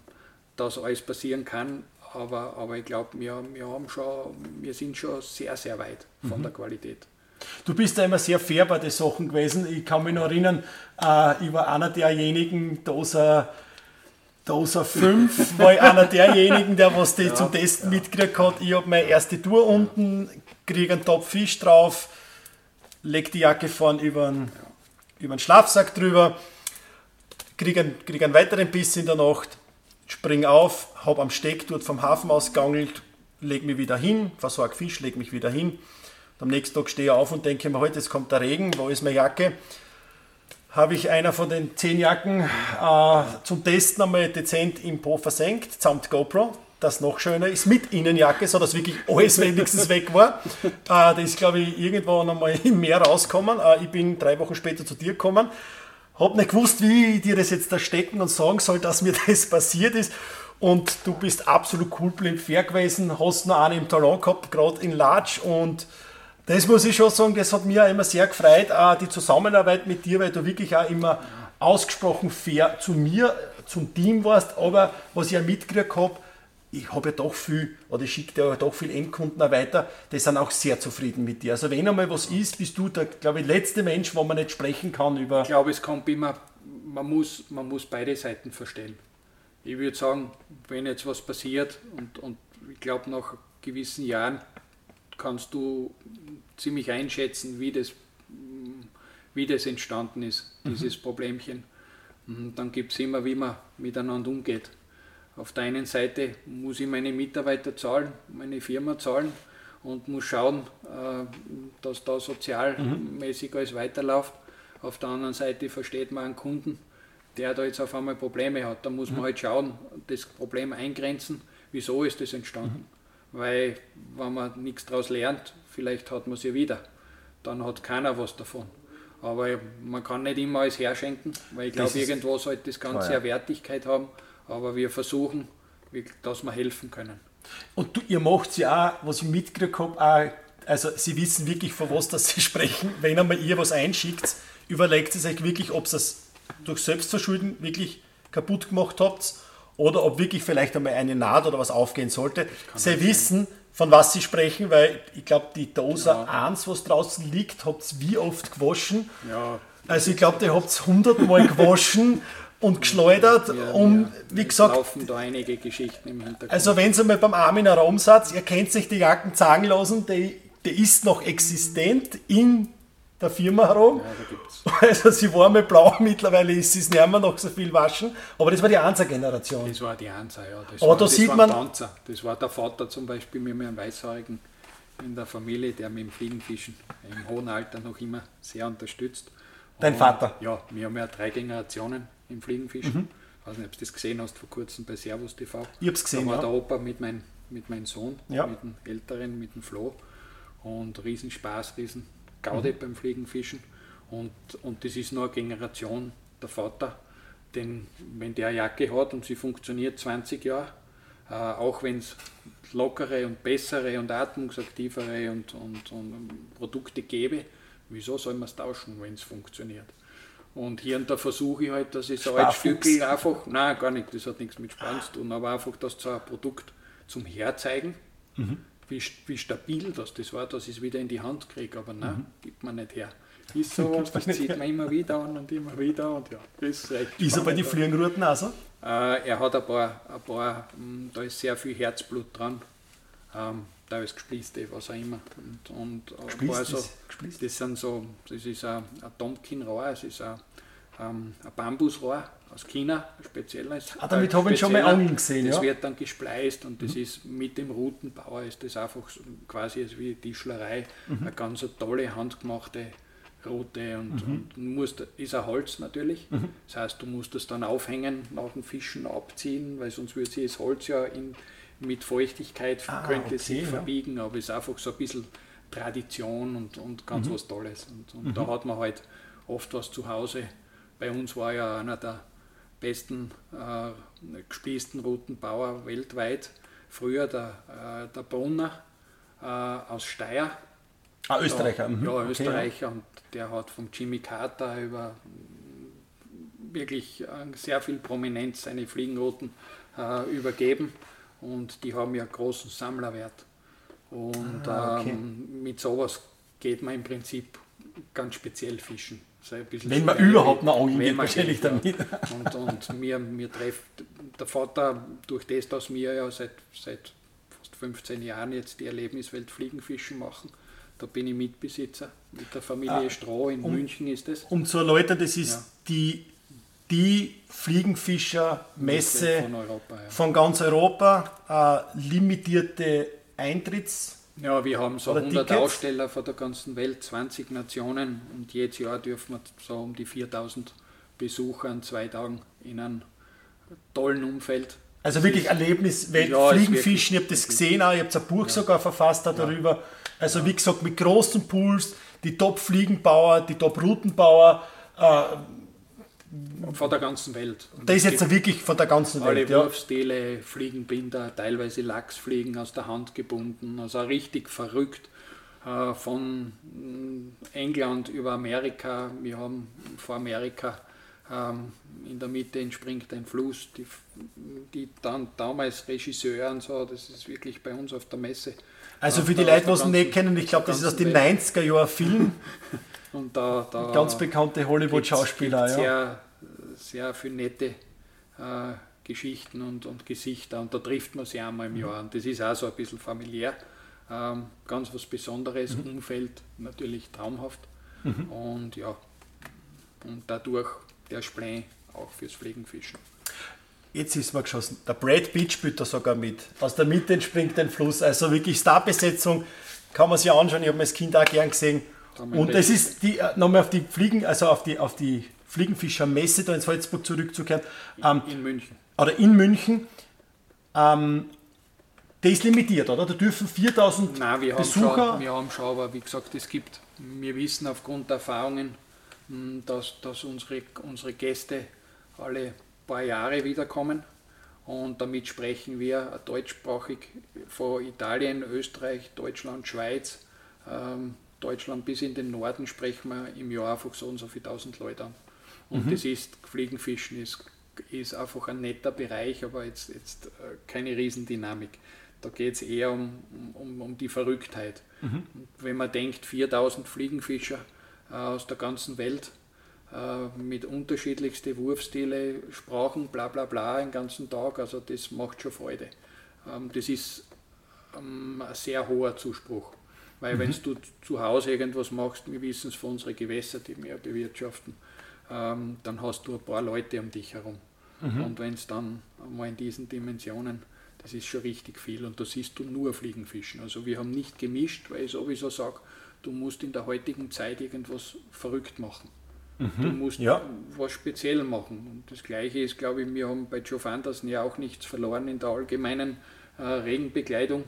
dass alles passieren kann. Aber, aber ich glaube, wir, wir, haben schon, wir sind schon sehr, sehr weit von der Qualität. Du bist da immer sehr fair bei den Sachen gewesen. Ich kann mich noch erinnern, äh, ich war einer derjenigen, Doser, Doser 5, war ich einer derjenigen, der was die zum Testen mitgekriegt hat. Ich habe meine erste Tour unten, kriege einen Topf Fisch drauf, leg die Jacke vorn über den, über den Schlafsack drüber, kriege einen, krieg einen weiteren Biss in der Nacht, spring auf, habe am Steck dort vom Hafen aus geangelt, leg mich wieder hin, versorge Fisch, leg mich wieder hin. Am nächsten Tag stehe ich auf und denke mir, heute es kommt der Regen, wo ist meine Jacke? Habe ich einer von den zehn Jacken äh, zum Testen einmal dezent im Po versenkt, samt GoPro. Das noch schöner ist mit Innenjacke, so dass wirklich alles wenigstens weg war. Äh, das ist, glaube ich, irgendwann einmal im Meer rausgekommen. Äh, ich bin drei Wochen später zu dir gekommen. Hab nicht gewusst, wie ich dir das jetzt da stecken und sagen soll, dass mir das passiert ist. Und du bist absolut cool blind fair gewesen, hast noch einen im Talon gehabt, gerade in Latsch. Und das muss ich schon sagen, das hat mir auch immer sehr gefreut, auch die Zusammenarbeit mit dir, weil du wirklich auch immer ausgesprochen fair zu mir, zum Team warst. Aber was ich auch mitgekriegt habe, ich habe ja doch viel, oder ich schicke dir ja doch viel Endkunden auch weiter, die sind auch sehr zufrieden mit dir. Also wenn einmal was ist, bist du der, glaube ich, letzte Mensch, wo man nicht sprechen kann über... Ich glaube, es kommt immer, man muss, man muss beide Seiten verstehen. Ich würde sagen, wenn jetzt was passiert und, und ich glaube, nach gewissen Jahren kannst du ziemlich einschätzen, wie das, wie das entstanden ist, mhm. dieses Problemchen. Und dann gibt es immer, wie man miteinander umgeht. Auf der einen Seite muss ich meine Mitarbeiter zahlen, meine Firma zahlen und muss schauen, äh, dass da sozialmäßig mhm. alles weiterläuft. Auf der anderen Seite versteht man einen Kunden, der da jetzt auf einmal Probleme hat. Da muss man mhm. halt schauen, das Problem eingrenzen, wieso ist das entstanden. Mhm. Weil, wenn man nichts daraus lernt, vielleicht hat man sie wieder. Dann hat keiner was davon. Aber man kann nicht immer alles herschenken, weil ich glaube, irgendwo sollte das Ganze klar, ja. eine Wertigkeit haben aber wir versuchen, dass wir helfen können. Und du, ihr macht ja auch, was ich mitgekriegt habe, auch, also sie wissen wirklich, von was das sie sprechen. Wenn einmal ihr was einschickt, überlegt es euch wirklich, ob ihr es durch Selbstverschulden wirklich kaputt gemacht habt oder ob wirklich vielleicht einmal eine Naht oder was aufgehen sollte. Sie wissen, von was sie sprechen, weil ich glaube, die Dose ja. 1, was draußen liegt, habt ihr wie oft gewaschen. Ja. Also ich glaube, ihr habt es hundertmal gewaschen und geschleudert, ja, um, ja. wie gesagt. laufen da einige Geschichten im Hintergrund. Also, wenn Sie mal beim Armin Raumsatz, ihr kennt sich die Jacken sagen lassen, die, die ist noch existent in der Firma herum. Ja. Also, sie war mal blau, mittlerweile ist es nicht mehr noch so viel waschen, aber das war die Ansa-Generation. Das war die Ansa, ja. Das aber war, da sieht man. Panzer. Das war der Vater zum Beispiel, haben einen Weißhaarigen in der Familie, der mit dem Fliegenfischen im hohen Alter noch immer sehr unterstützt. Dein Vater? Ja, wir haben ja drei Generationen im Fliegenfischen. Mhm. Ich weiß nicht, ob du das gesehen hast vor kurzem bei Servus TV. Ich habe es gesehen. Da war ja. der Opa mit, mein, mit meinem Sohn, ja. mit dem Älteren, mit dem Flo. Und Riesenspaß, riesen Gaude mhm. beim Fliegenfischen. Und, und das ist nur eine Generation der Vater. Denn wenn der eine Jacke hat und sie funktioniert 20 Jahre, äh, auch wenn es lockere und bessere und atmungsaktivere und, und, und Produkte gäbe, wieso soll man es tauschen, wenn es funktioniert? Und hier und da versuche ich halt, dass ich so ein Stückel einfach, nein, gar nicht, das hat nichts mit Sparen zu tun, aber einfach das so ein Produkt zum Herzeigen, mhm. wie, wie stabil das, das war, dass ich es wieder in die Hand kriege, aber nein, mhm. gibt man nicht her. Ist so, und das zieht man immer wieder an und immer wieder und ja, das ist recht. Ist er bei den Fliegenruten auch so? Äh, er hat ein paar, ein paar, hm, da ist sehr viel Herzblut dran. Ähm, da ist gespliste, was auch immer. Und, und gesplist so, das sind so, das ist ein, ein Tomkin-Rohr, es ist ein, ähm, ein Bambusrohr aus China, ein spezielles. Ah, damit habe ich schon mal angeln gesehen. Das ja? wird dann gespleist und das mhm. ist mit dem Routenbauer ist das einfach so, quasi wie Tischlerei, mhm. eine ganz tolle handgemachte Route und, mhm. und musst, ist ein Holz natürlich. Mhm. Das heißt, du musst es dann aufhängen, nach dem Fischen abziehen, weil sonst würde sich das Holz ja in mit Feuchtigkeit ah, könnte okay, sich verbiegen, aber es ist einfach so ein bisschen Tradition und, und ganz mhm. was Tolles. Und, und mhm. da hat man halt oft was zu Hause. Bei uns war ja einer der besten äh, gespießten Routenbauer weltweit, früher der, äh, der Brunner äh, aus Steyr. Ah, Österreicher. Mhm. Ja, Österreicher okay. und der hat vom Jimmy Carter über wirklich äh, sehr viel Prominenz seine Fliegenrouten äh, übergeben und die haben ja großen Sammlerwert. Und ah, okay. ähm, mit sowas geht man im Prinzip ganz speziell fischen. wenn man überhaupt noch angeln geht, wahrscheinlich damit. Und, und mir, mir trifft der Vater, durch das, dass wir ja seit, seit fast 15 Jahren jetzt die Erlebniswelt Fliegenfischen machen, da bin ich Mitbesitzer mit der Familie ah, Stroh in um, München ist es. Um zu erläutern, das ist ja. die die Fliegenfischermesse von, Europa, ja. von ganz Europa, äh, limitierte Eintritts. Ja, wir haben so 100 Tickets. Aussteller von der ganzen Welt, 20 Nationen und jedes Jahr dürfen wir so um die 4000 Besucher an zwei Tagen in einem tollen Umfeld. Also wirklich Erlebnis, weil ja, Fliegenfischen, ich habe das gesehen, auch, ich habe ein Buch ja. sogar verfasst darüber. Also wie gesagt, mit großen Pools, die Top-Fliegenbauer, die Top-Routenbauer, äh, von der ganzen Welt. Und das ist jetzt wirklich von der ganzen alle Welt. Alle Wurfstele, Fliegenbinder, teilweise Lachsfliegen aus der Hand gebunden, also richtig verrückt. Äh, von mm, England über Amerika, wir haben vor Amerika Ähm, in der Mitte entspringt ein Fluss, die, die dann damals Regisseur und so, das ist wirklich bei uns auf der Messe. Also für die Leute, die es nicht kennen, ich glaube, das ist aus den 90er Jahren Film. und da, da ganz bekannte Hollywood-Schauspieler. Ja. Sehr, sehr viele nette äh, Geschichten und, und Gesichter und da trifft man sie einmal im Jahr. Und das ist auch so ein bisschen familiär. Ähm, ganz was Besonderes, mhm. Umfeld natürlich traumhaft. Mhm. Und ja, und dadurch der Spleen auch fürs Fliegenfischen. Jetzt ist man geschossen. Der Brad Pitt spielt da sogar mit. Aus der Mitte entspringt ein Fluss. Also wirklich Starbesetzung. Kann man sich anschauen. Ich habe mir als Kind auch gern gesehen. Und das ist die, äh, nochmal auf die Fliegen, also auf die, auf die Fliegenfischermesse da in Salzburg zurückzukehren. Ähm, in München. Oder in München. Ähm, der ist limitiert, oder? Da dürfen 4000 Nein, wir Besucher. Haben schon, wir haben schon, aber wie gesagt, es gibt, wir wissen aufgrund der Erfahrungen, hm, dass, dass unsere, unsere Gäste alle paar Jahre wiederkommen. Und damit sprechen wir deutschsprachig von Italien, Österreich, Deutschland, Schweiz, ähm, Deutschland bis in den Norden sprechen wir im Jahr einfach so und so viele tausend Leute an. Und mhm. das ist, Fliegenfischen ist, ist einfach ein netter Bereich, aber jetzt, jetzt äh, keine Riesendynamik. Da geht es eher um, um, um die Verrücktheit. Mhm. Wenn man denkt, 4000 Fliegenfischer äh, aus der ganzen Welt äh, mit unterschiedlichsten Wurfstile, Sprachen, bla bla bla, den ganzen Tag, also das macht schon Freude. Ähm, das ist ähm, ein sehr hoher Zuspruch. Weil mhm. wenn du zu Hause irgendwas machst, wir wissen es von unseren Gewässern, die wir bewirtschaften, ähm, dann hast du ein paar Leute um dich herum. Mhm. Und wenn es dann mal in diesen Dimensionen, das ist schon richtig viel und da siehst du nur Fliegenfischen. Also wir haben nicht gemischt, weil ich sowieso sage, du musst in der heutigen Zeit irgendwas verrückt machen. Mhm. Du musst ja. was speziell machen. Und das Gleiche ist, glaube ich, wir haben bei Joe Fandersen ja auch nichts verloren in der allgemeinen äh, Regenbekleidung,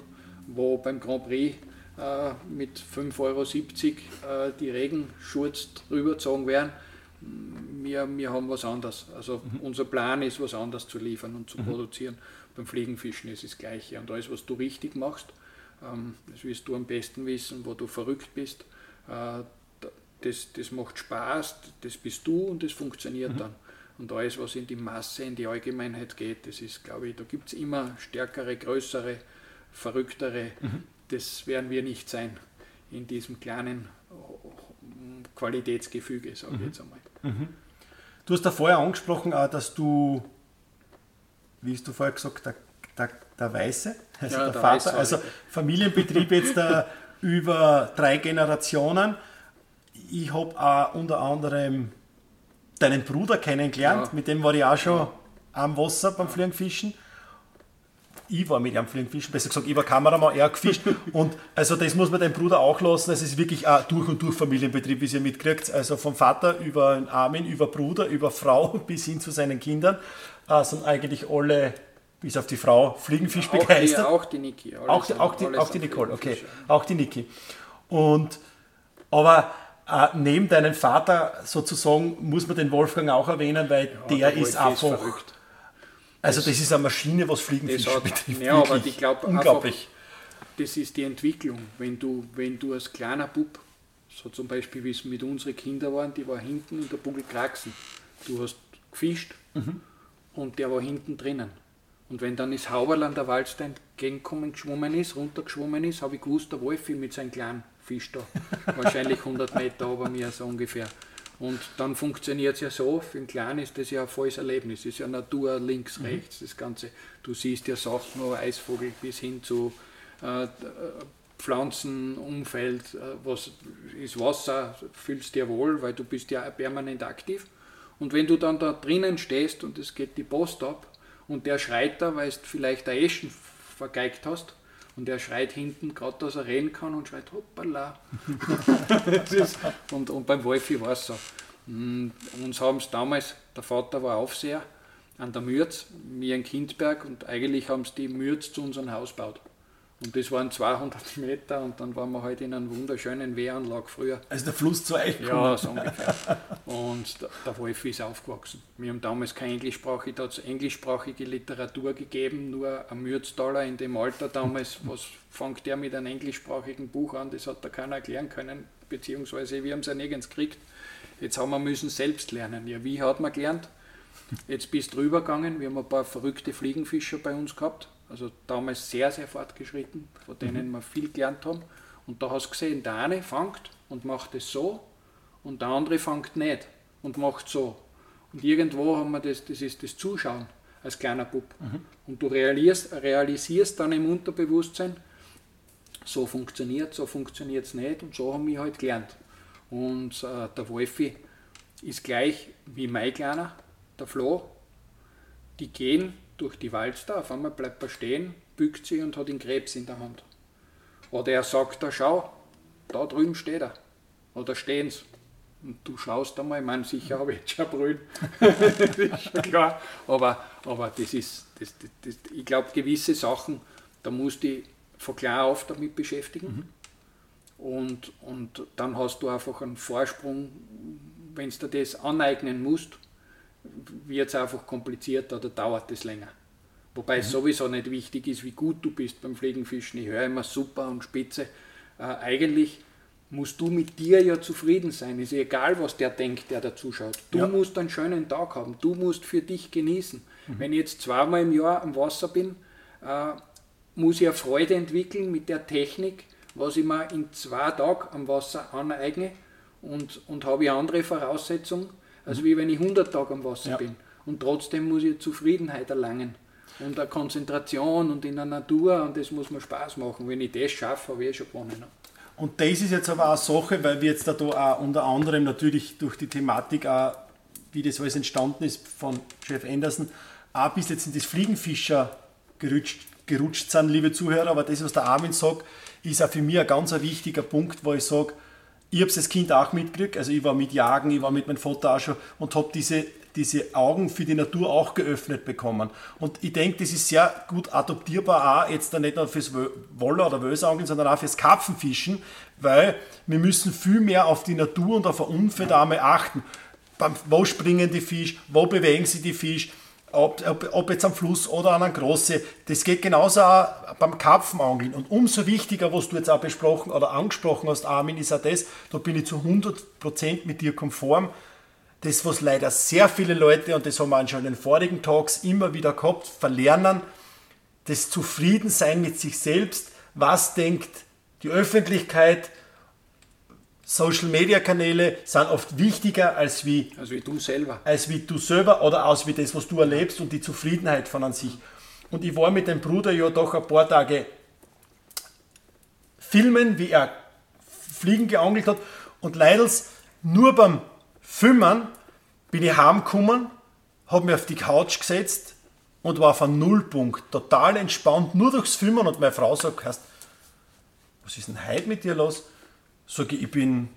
wo beim Grand Prix äh, mit 5,70 Euro äh, die Regenschurz drüber gezogen werden wir, wir haben was anderes. Also mhm. unser Plan ist, was anderes zu liefern und zu mhm. produzieren. Beim Fliegenfischen ist es das Gleiche. Und alles, was du richtig machst, ähm, das wirst du am besten wissen, wo du verrückt bist. Äh, das, das macht Spaß, das bist du und das funktioniert mhm. dann. Und alles, was in die Masse, in die Allgemeinheit geht, das ist, glaube ich, da gibt es immer stärkere, größere, verrücktere. Mhm. Das werden wir nicht sein in diesem kleinen Qualitätsgefüge, sage ich mhm. jetzt einmal. Mhm. Du hast da vorher angesprochen, dass du, wie hast du vorher gesagt, der, der, der Weiße, also ja, der, der, Vater, Weiße, also Familienbetrieb jetzt da über drei Generationen. Ich habe auch unter anderem deinen Bruder kennengelernt, ja. mit dem war ich auch schon am Wasser beim Fliegenfischen ich war mit einem Fliegenfischen, besser gesagt, ich war Kameramann, er gefischt. und also das muss man dem Bruder auch lassen. Es ist wirklich ein durch und durch Familienbetrieb, wie ihr mitkriegt. Also vom Vater über Armin, über Bruder, über Frau bis hin zu seinen Kindern äh, sind eigentlich alle, bis auf die Frau, Fliegenfisch auch begeistert. Die, auch die Niki. Auch, die, auch, die, auch die Nicole, okay. Auch die Niki. Und, aber äh, neben deinem Vater sozusagen muss man den Wolfgang auch erwähnen, weil ja, der, der ist einfach. Ist verrückt also das ist eine Maschine, was Fliegenfisch hat, betrifft. Ja, aber ich glaube unglaublich. Einfach, das ist die Entwicklung. Wenn du, wenn du als kleiner Bub, so zum Beispiel wie es mit unseren Kindern waren, die war hinten in der Bugel kraxen. Du hast gefischt mhm. und der war hinten drinnen. Und wenn dann das Hauberl an der Waldstein entgegenkommen geschwommen ist, runtergeschwommen ist, habe ich gewusst, der Wolfi mit seinem kleinen Fisch da, wahrscheinlich 100 Meter über mir so ungefähr. Und dann funktioniert es ja so, für den Kleinen ist das ja ein volles Erlebnis, es ist ja Natur links, mhm. rechts, das Ganze. Du siehst ja Sachen, aber Eisvogel bis hin zu äh, Pflanzenumfeld, äh, was ist Wasser, fühlst dir wohl, weil du bist ja permanent aktiv. Und wenn du dann da drinnen stehst und es geht die Post ab und der schreit da, weil du vielleicht ein Eschen vergeigt hast, und er schreit hinten, gerade dass er reden kann und schreit hoppala. und, und beim Wolfi war es so. Und mm, uns haben es damals, der Vater war Aufseher an der Mürz, mir in Kindberg und eigentlich haben es die Mürz zu unserem Haus gebaut. Und das waren 200 Meter und dann waren wir halt in einer wunderschönen Wehranlage früher. Also der Fluss zu euch Ja, so ungefähr. Und der, der Wolf ist aufgewachsen. Wir haben damals keine englischsprachige, da hat englischsprachige Literatur gegeben, nur ein Mürztaler in dem Alter damals. Was fängt der mit einem englischsprachigen Buch an? Das hat da keiner erklären können, beziehungsweise wir haben es ja nirgends gekriegt. Jetzt haben wir müssen selbst lernen. Ja, wie hat man gelernt? Jetzt bist du rübergegangen, wir haben ein paar verrückte Fliegenfischer bei uns gehabt, also damals sehr, sehr fortgeschritten, von denen mhm. wir viel gelernt haben. Und da hast du gesehen, der eine fängt und macht es so und der andere fängt nicht und macht so. Und irgendwo haben wir das, das ist das Zuschauen als kleiner Bub. Mhm. Und du realisierst, realisierst dann im Unterbewusstsein, so funktioniert, so funktioniert es nicht und so haben wir halt gelernt. Und äh, der Wolfi ist gleich wie mein Kleiner, der Flo. Die gehen durch die Walster, auf einmal bleibt er stehen, bückt sich und hat den Krebs in der Hand. Oder er sagt da, schau, da drüben steht er. Oder stehen sie. Und du schaust einmal, ich meine, sicher habe ich jetzt schon brüllen. das ist schon klar. Aber, aber das ist, das, das, das ich glaube, gewisse Sachen, da musst du von klar auf damit beschäftigen. Mhm. Und, und dann hast du einfach einen Vorsprung, wenn du das aneignen musst, wird es einfach komplizierter oder dauert es länger. Wobei mhm. es sowieso nicht wichtig ist, wie gut du bist beim Fliegenfischen. Ich höre immer super und spitze. Äh, eigentlich musst du mit dir ja zufrieden sein. Ist egal, was der denkt, der da zuschaut. Du ja. musst einen schönen Tag haben. Du musst für dich genießen. Mhm. Wenn ich jetzt zweimal im Jahr am Wasser bin, äh, muss ich eine Freude entwickeln mit der Technik, was ich mir in zwei Tagen am Wasser aneigne und, und habe ich andere Voraussetzungen, als wie wenn ich 100 Tage am Wasser ja. bin. Und trotzdem muss ich Zufriedenheit erlangen und eine Konzentration und in der Natur und das muss mir Spaß machen. Wenn ich das schaffe, habe ich eh schon gewonnen. Und das ist jetzt aber auch eine Sache, weil wir jetzt da, da auch unter anderem natürlich durch die Thematik, auch, wie das alles entstanden ist von Chef Anderson, auch bis jetzt in das Fliegenfischer gerutscht, gerutscht sind, liebe Zuhörer. Aber das, was der Armin sagt, ist auch für mich ein ganz wichtiger Punkt, wo ich sage, ich habe es als Kind auch mitgekriegt, also ich war mit Jagen, ich war mit meinem Vater auch schon und habe diese, diese Augen für die Natur auch geöffnet bekommen. Und ich denke, das ist sehr gut adoptierbar auch jetzt nicht nur fürs Wolle- oder Wösangeln, sondern auch fürs Karpfenfischen, weil wir müssen viel mehr auf die Natur und auf ein Umfeld einmal achten. Wo springen die Fische, wo bewegen sie die Fische, ob, ob, ob, jetzt am Fluss oder an einem Große. Das geht genauso auch beim Karpfenangeln. Und umso wichtiger, was du jetzt auch besprochen oder angesprochen hast, Armin, ist auch das, da bin ich zu 100% mit dir konform. Das, was leider sehr viele Leute, und das haben wir schon in den vorigen Talks immer wieder gehabt, verlernen, das Zufriedensein mit sich selbst. Was denkt die Öffentlichkeit? Social Media Kanäle sind oft wichtiger als wie, als wie du selber. Als wie du selber oder als wie das, was du erlebst und die Zufriedenheit von an sich. Und ich war mit dem Bruder ja doch ein paar Tage filmen, wie er Fliegen geangelt hat. Und leider nur beim Filmen bin ich heimgekommen, habe mich auf die Couch gesetzt und war auf einem Nullpunkt, total entspannt, nur durchs Filmen. Und meine Frau sagt, was ist denn heute mit dir los? Sage ich, ich bin,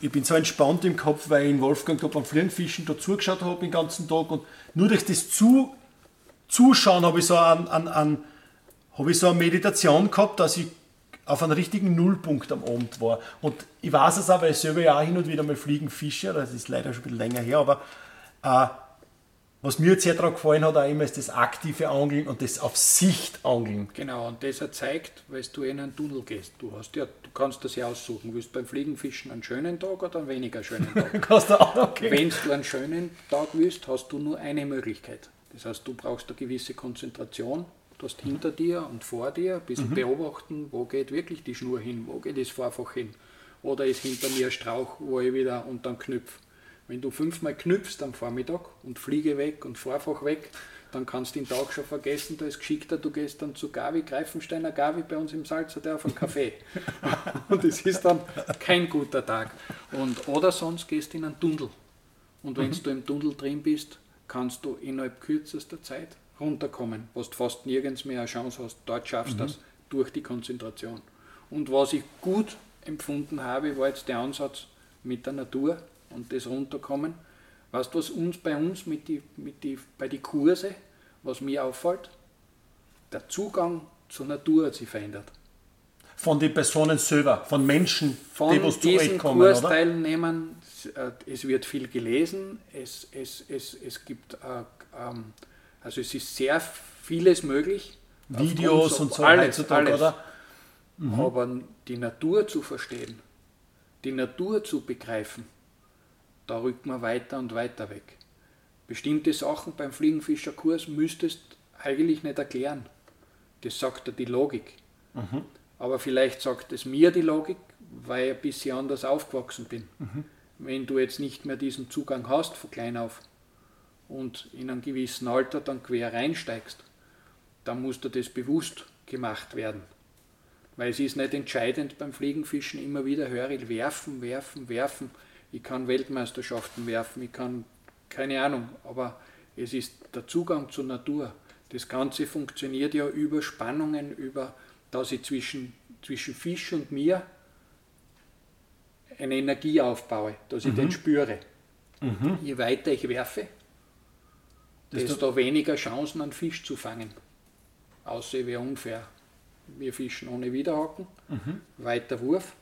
ich bin so entspannt im Kopf, weil ich in Wolfgang da beim Fliegenfischen da zugeschaut habe den ganzen Tag und nur durch das Zu, Zuschauen habe ich, so an, an, an, habe ich so eine Meditation gehabt, dass ich auf einem richtigen Nullpunkt am Abend war. Und ich weiß es auch, weil ich selber ja auch hin und wieder mal fliegen fische, das ist leider schon ein bisschen länger her, aber äh, was mir jetzt sehr daran gefallen hat, auch immer ist das aktive Angeln und das auf Sicht Angeln. Genau, und das zeigt, weil du in einen Tunnel gehst. Du, hast ja, du kannst das ja aussuchen. Willst du beim Fliegenfischen einen schönen Tag oder einen weniger schönen Tag? kannst du auch, okay. Wenn du einen schönen Tag willst, hast du nur eine Möglichkeit. Das heißt, du brauchst eine gewisse Konzentration. Du hast hinter dir und vor dir ein bisschen mhm. beobachten, wo geht wirklich die Schnur hin, wo geht das Vorfach hin. Oder ist hinter mir ein Strauch, wo ich wieder und dann knüpfe. Wenn du fünfmal knüpfst am Vormittag und Fliege weg und Vorfach weg, dann kannst du den Tag schon vergessen, da ist geschickter, du gehst dann zu Gavi, Greifensteiner Gavi bei uns im Salz, der auf einen Kaffee. und es ist dann kein guter Tag. Und, oder sonst gehst du in einen Tunnel. Und wenn mhm. du im Tunnel drin bist, kannst du innerhalb kürzester Zeit runterkommen, was du fast nirgends mehr eine Chance hast. Dort schaffst du mhm. das durch die Konzentration. Und was ich gut empfunden habe, war jetzt der Ansatz mit der Natur, und das runterkommen. Weißt du, was uns bei uns mit die, mit die, bei den Kurse, was mir auffällt? Der Zugang zur Natur hat sich verändert. Von den Personen selber, von Menschen, von die was zu euch kommen, Kursteilnehmern, äh, es wird viel gelesen, es, es, es, es gibt, äh, ähm, also es ist sehr vieles möglich. Videos und so alles, heutzutage, alles. oder? Mhm. Aber die Natur zu verstehen, die Natur zu begreifen, da rücken wir weiter und weiter weg. Bestimmte Sachen beim Fliegenfischerkurs müsstest eigentlich nicht erklären. Das sagt dir die Logik. Mhm. Aber vielleicht sagt es mir die Logik, weil ich ein bisschen anders aufgewachsen bin. Mhm. Wenn du jetzt nicht mehr diesen Zugang hast von klein auf und in einem gewissen Alter dann quer reinsteigst, dann muss dir das bewusst gemacht werden. Weil es ist nicht entscheidend beim Fliegenfischen immer wieder höre ich werfen, werfen, werfen. Ich kann Weltmeisterschaften werfen, ich kann keine Ahnung, aber es ist der Zugang zur Natur. Das Ganze funktioniert ja über Spannungen, über dass ich zwischen, zwischen Fisch und mir eine Energie aufbaue, dass ich mhm. den spüre. Mhm. Je weiter ich werfe, desto weniger Chancen, einen Fisch zu fangen. Außer ich wäre unfair. Wir fischen ohne Wiederhaken, mhm. weiter Wurf.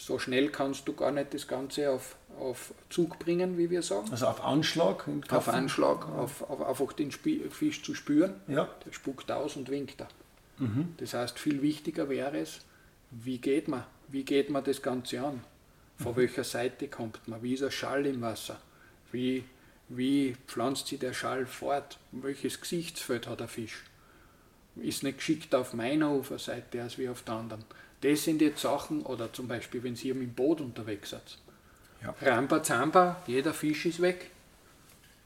So schnell kannst du gar nicht das Ganze auf, auf Zug bringen, wie wir sagen. Also auf Anschlag? Auf Anschlag, ja. auf, auf, einfach den Fisch zu spüren. Ja. Der spuckt aus und winkt da. Mhm. Das heißt, viel wichtiger wäre es, wie geht man? Wie geht man das Ganze an? Von mhm. welcher Seite kommt man? Wie ist der Schall im Wasser? Wie, wie pflanzt sich der Schall fort? Welches Gesichtsfeld hat der Fisch? Ist nicht geschickt auf meiner Uferseite als wie auf der anderen. Das sind jetzt Sachen, oder zum Beispiel, wenn Sie mit dem Boot unterwegs sind. Ja. Ramba Zamba, jeder Fisch ist weg.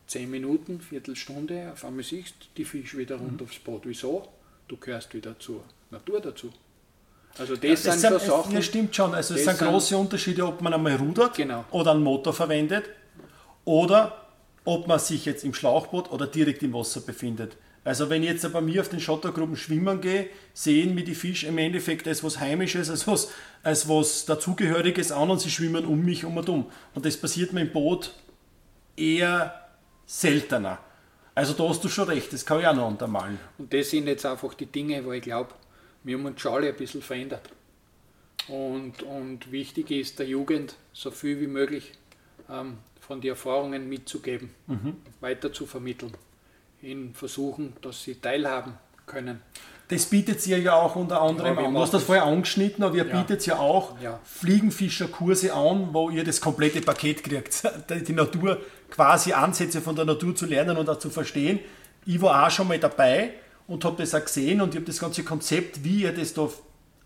Zehn Minuten, Viertelstunde, auf einmal siehst du die Fisch wieder rund mhm. aufs Boot. Wieso? du gehörst wieder zur Natur dazu. Also das, ja, das sind, so Sachen. Ja, stimmt schon. Also es sind große Unterschiede, ob man einmal rudert genau. oder einen Motor verwendet oder ob man sich jetzt im Schlauchboot oder direkt im Wasser befindet. Also wenn ich jetzt bei mir auf den Schottergruppen schwimmen gehe, sehen mir die Fische im Endeffekt als was Heimisches, als was, als was Dazugehöriges an und sie schwimmen um mich um und um. Und das passiert mir im Boot eher seltener. Also da hast du schon recht, das kann ich auch noch untermalen. Und das sind jetzt einfach die Dinge, wo ich glaube, wir haben uns schon alle ein bisschen verändert. Und, und wichtig ist der Jugend so viel wie möglich ähm, von den Erfahrungen mitzugeben, mhm. weiter zu vermitteln, in Versuchen, dass sie teilhaben können. Das bietet ihr ja auch unter anderem ja, an. Du hast das vorher angeschnitten, aber ihr ja. bietet ja auch ja. Fliegenfischerkurse an, wo ihr das komplette Paket kriegt. Die Natur, quasi Ansätze von der Natur zu lernen und auch zu verstehen. Ich war auch schon mal dabei und habe das auch gesehen und ich habe das ganze Konzept, wie ihr das da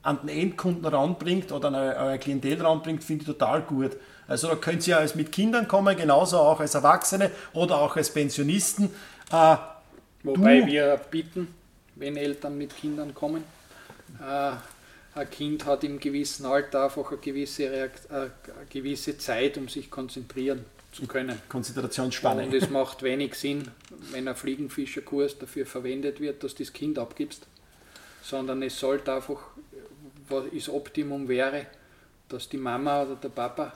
an den Endkunden ranbringt oder an euer Klientel ranbringt, finde ich total gut. Also da könnt ihr als mit Kindern kommen, genauso auch als Erwachsene oder auch als Pensionisten. Äh, Wobei wir bieten, wenn Eltern mit Kindern kommen. Äh, ein Kind hat im gewissen Alter einfach eine gewisse, Reakt eine gewisse Zeit, um sich konzentrieren zu können. Konzentrationsspanne. Und es macht wenig Sinn, wenn ein Fliegenfischerkurs dafür verwendet wird, dass du das Kind abgibst, sondern es sollte einfach, was das Optimum wäre, dass die Mama oder der Papa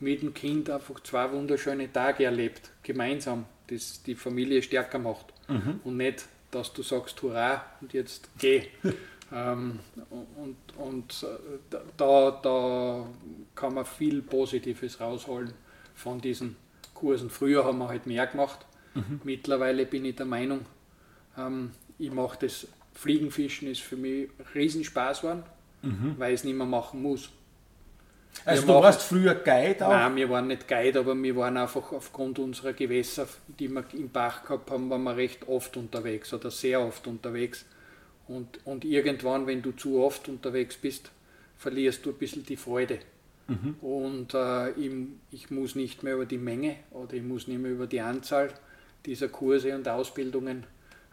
mit dem Kind einfach zwei wunderschöne Tage erlebt, gemeinsam, das die Familie stärker macht. Mhm. Und nicht dass du sagst, hurra, und jetzt geh. ähm, und und äh, da, da kann man viel Positives rausholen von diesen Kursen. Früher haben wir halt mehr gemacht. Mhm. Mittlerweile bin ich der Meinung, ähm, ich mache das Fliegenfischen ist für mich Riesenspaß geworden, mhm. weil ich es nicht mehr machen muss. Also wir du machen, warst früher Guide auch? Nein, wir waren nicht Guide, aber wir waren einfach aufgrund unserer Gewässer, die wir im Bach gehabt haben, waren wir recht oft unterwegs oder sehr oft unterwegs. Und, und irgendwann, wenn du zu oft unterwegs bist, verlierst du ein bisschen die Freude. Mhm. Und äh, ich, ich, muss nicht mehr über die Menge oder ich muss nicht mehr über die Anzahl dieser Kurse und Ausbildungen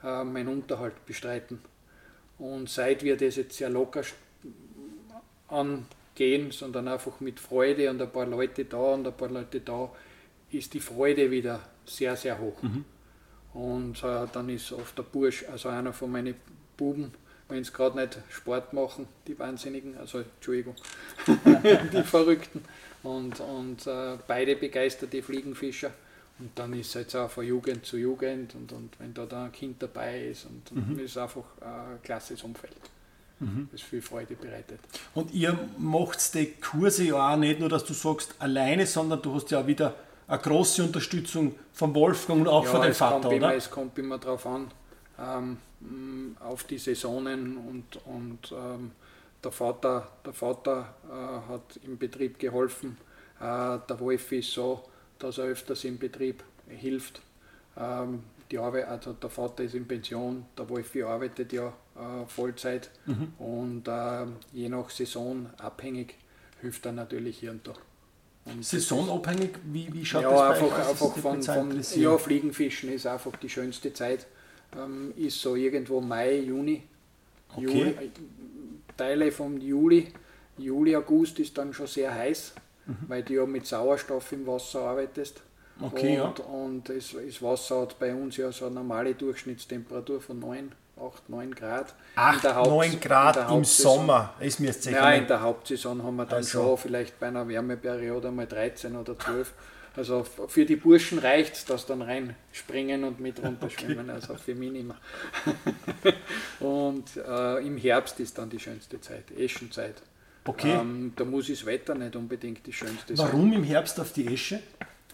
äh, meinen Unterhalt bestreiten. Und seit wir das jetzt sehr locker an gehen, sondern einfach mit Freude und ein paar Leute da und ein paar Leute da, ist die Freude wieder sehr, sehr hoch. Mhm. Und äh, dann ist oft der Bursch, also einer von meinen Buben, wenn sie gerade nicht Sport machen, die Wahnsinnigen, also Entschuldigung, die Verrückten, und, und äh, beide begeisterte Fliegenfischer. Und dann ist es jetzt auch von Jugend zu Jugend und, und wenn da, da ein Kind dabei ist und, und mhm. ist einfach ein klasses Umfeld mhm. das viel Freude bereitet. Und ihr macht die Kurse ja auch nicht nur, dass du sagst alleine, sondern du hast ja auch wieder eine große Unterstützung vom Wolfgang und auch ja, von deinem Vater, kommt oder? Immer, es kommt immer darauf an, ähm, auf die Saisonen und, und ähm, der Vater, der Vater äh, hat im Betrieb geholfen. Äh, der Wolf ist so, dass er öfters im Betrieb hilft. Ähm, die Arbeit, also der Vater ist in Pension, der Wolfi arbeitet ja äh, Vollzeit mhm. und äh, je nach Saison abhängig hilft er natürlich hier und da. Und Saisonabhängig, wie, wie schaut ja, das bei einfach, einfach von, von ja, Fliegenfischen ist einfach die schönste Zeit. Ähm, ist so irgendwo Mai, Juni. Okay. Juli, äh, Teile vom Juli. Juli, August ist dann schon sehr heiß, mhm. weil du ja mit Sauerstoff im Wasser arbeitest. Okay, und, ja. und das, das Wasser hat bei uns ja so eine normale Durchschnittstemperatur von 9, 8, 9 Grad. 8, 9 Grad im Sommer ist mir jetzt Ja, in der Hauptsaison haben wir dann also. schon vielleicht bei einer Wärmeperiode mal 13 oder 12. Also für die Burschen reicht es, dass dann reinspringen und mit runterschwimmen, okay. also für mich nicht mehr. und äh, im Herbst ist dann die schönste Zeit, Eschenzeit. Okay. Ähm, da muss das Wetter nicht unbedingt die schönste sein. Warum im Herbst auf die Esche?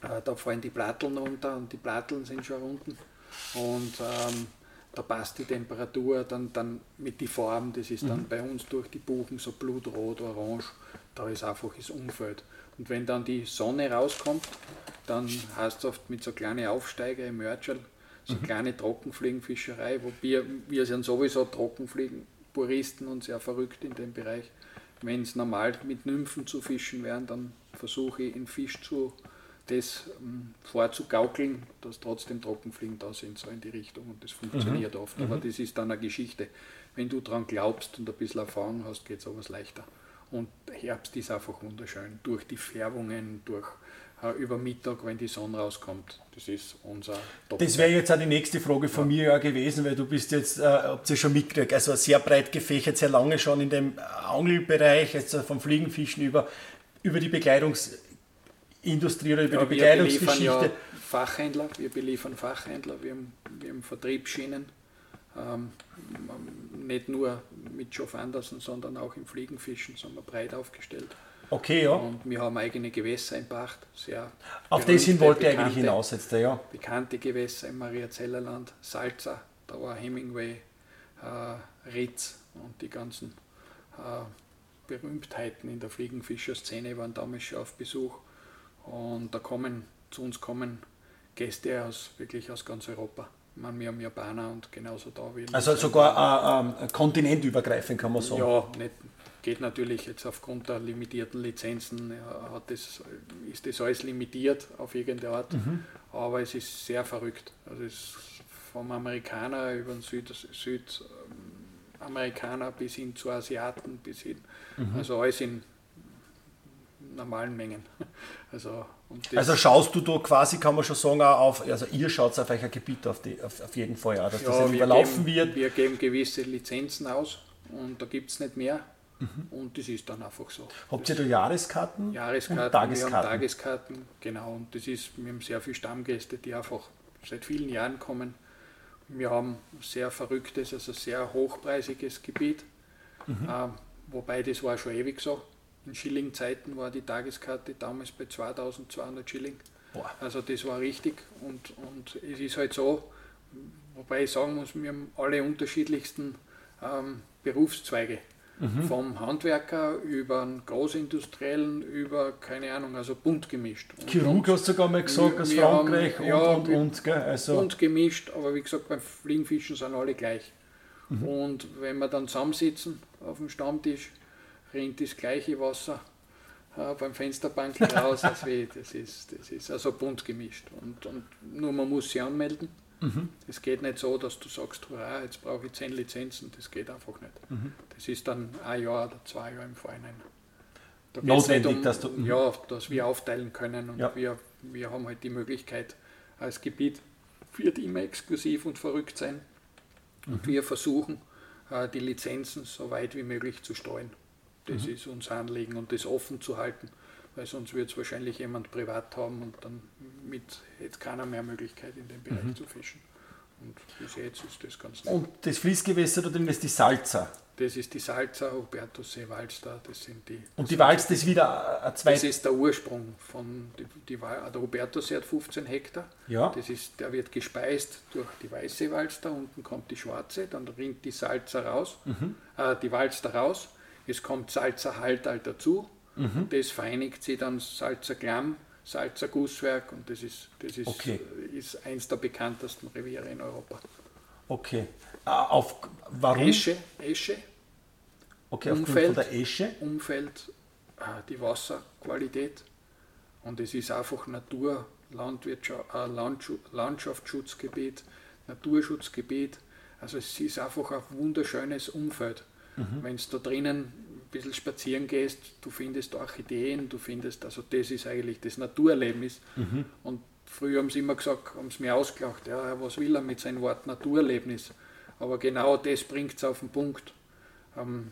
Äh, da fallen die Platteln runter und die Platteln sind schon unten. Und ähm, da passt die Temperatur dann, dann mit die Farben, das ist dann mhm. bei uns durch die Buchen so blutrot, orange, da ist einfach das Umfeld. Und wenn dann die Sonne rauskommt, dann heißt es oft mit so kleinen Aufsteiger im Mörtscherl, so mhm. kleine Trockenfliegenfischerei, wo wir, wir sind sowieso Trockenfliegenpuristen und sehr verrückt in dem Bereich. Wenn es normal mit Nymphen zu fischen wären, dann versuche ich einen Fisch zu das ähm, vorzugaukeln, dass trotzdem Trockenfliegen da sind, so in die Richtung. Und das funktioniert mhm. oft. Aber mhm. das ist dann eine Geschichte. Wenn du daran glaubst und ein bisschen Erfahrung hast, geht es aber leichter. Und Herbst ist einfach wunderschön. Durch die Färbungen, durch äh, über Mittag, wenn die Sonne rauskommt. Das ist unser Top. Das wäre jetzt auch die nächste Frage von ja. mir ja gewesen, weil du bist jetzt, äh, habt ihr schon mitgekriegt, also sehr breit gefächert, sehr lange schon in dem Angelbereich, jetzt vom Fliegenfischen über, über die Bekleidungsindustrie oder über ja, die Bekleidungsgeschichte. Wir beliefern ja Fachhändler, wir beliefern Fachhändler, wir haben, wir haben Vertriebsschienen. Ähm, nicht nur mit Geoff Anderson, sondern auch im Fliegenfischen sind wir breit aufgestellt. Okay, ja. Und wir haben eigene Gewässer in Pacht. Sehr Auf das hin wollte ich eigentlich hinaus jetzt, ja. Bekannte Gewässer im Mariazellerland, Salza, da war Hemingway, äh, Ritz und die ganzen äh, Berühmtheiten in der Fliegenfischer-Szene waren damals schon auf Besuch. Und da kommen, zu uns kommen Gäste aus, wirklich aus ganz Europa. Meine, wir haben Japaner und genauso da wie. Also sogar äh, äh, kontinentübergreifend kann man sagen. Ja, nicht, geht natürlich jetzt aufgrund der limitierten Lizenzen, hat das, ist das alles limitiert auf irgendeine Art, mhm. aber es ist sehr verrückt. Also es vom Amerikaner über den Süd, Südamerikaner bis hin zu Asiaten, bis hin, mhm. also alles in normalen Mengen. Also, also schaust du da quasi, kann man schon sagen, auf, also ihr schaut auf euer Gebiet auf, die, auf, auf jeden Fall, auch, dass ja, das überlaufen geben, wird. Wir geben gewisse Lizenzen aus und da gibt es nicht mehr. Mhm. Und das ist dann einfach so. Habt ihr da Jahreskarten? Jahreskarten, und Tageskarten? Wir haben Tageskarten, genau. Und das ist, wir haben sehr viele Stammgäste, die einfach seit vielen Jahren kommen. Wir haben sehr verrücktes, also sehr hochpreisiges Gebiet. Mhm. Äh, wobei das war schon ewig so. In Schilling-Zeiten war die Tageskarte damals bei 2200 Schilling. Boah. Also das war richtig und, und es ist halt so, wobei ich sagen muss, wir haben alle unterschiedlichsten ähm, Berufszweige. Mhm. Vom Handwerker über einen Großindustriellen, über, keine Ahnung, also bunt gemischt. Und Chirurg hast du sogar mal gesagt, aus Frankreich haben, und, ja, und, und, gell? Also. Bunt gemischt, aber wie gesagt, beim Fliegenfischen sind alle gleich. Mhm. Und wenn wir dann zusammensitzen auf dem Stammtisch, rinnt das gleiche Wasser äh, beim Fensterbank raus, als wie, das ist, das ist also bunt gemischt. Und, und nur man muss sie anmelden. Mhm. Es geht nicht so, dass du sagst, hurra, jetzt brauche ich zehn Lizenzen, das geht einfach nicht. Mhm. Das ist dann ein Jahr oder zwei Jahre im Vorhinein. Da Notwendig, um, dass du. Mhm. Ja, dass wir aufteilen können und ja. wir, wir haben halt die Möglichkeit, als Gebiet wird immer exklusiv und verrückt sein. Und mhm. wir versuchen, äh, die Lizenzen so weit wie möglich zu streuen. Das mhm. ist unser Anliegen und das offen zu halten, weil sonst wird es wahrscheinlich jemand privat haben und dann mit jetzt keiner mehr Möglichkeit in dem Bereich mhm. zu fischen. Und bis jetzt ist das ganz nett. Und das Fließgewässer da drin ist die Salza? Das ist die Salza, Hubertussee, Walster, das sind die. Und die Walster ist wieder ein zweites. Das ist der Ursprung von, die, die, der Hubertussee hat 15 Hektar. Ja. Das ist, der wird gespeist durch die weiße Walster, unten kommt die schwarze, dann rinnt die Salza raus, mhm. äh, die Walster raus es kommt Salzerhalt halt dazu, mhm. das vereinigt sich dann Salzerklamm Salzer Gusswerk und das ist, das ist, Okay. ist eins der bekanntesten Reviere in Europa. Okay. Äh, Auf, warum? Esche, Esche, Okay, Umfeld. der Esche. Umfeld, äh, die Wasserqualität und es ist einfach Natur, Landwirtschaft, äh, Landschaftsschutzgebiet, Naturschutzgebiet. Also es ist einfach ein wunderschönes Umfeld. Wenn du da drinnen ein bisschen spazieren gehst, du findest Orchideen, du findest, also das ist eigentlich das Naturerlebnis. Und früher haben sie immer gesagt, haben sie mir ausgelacht, ja, was will er mit seinem Wort Naturerlebnis? Aber genau das bringt es auf den Punkt. Ähm,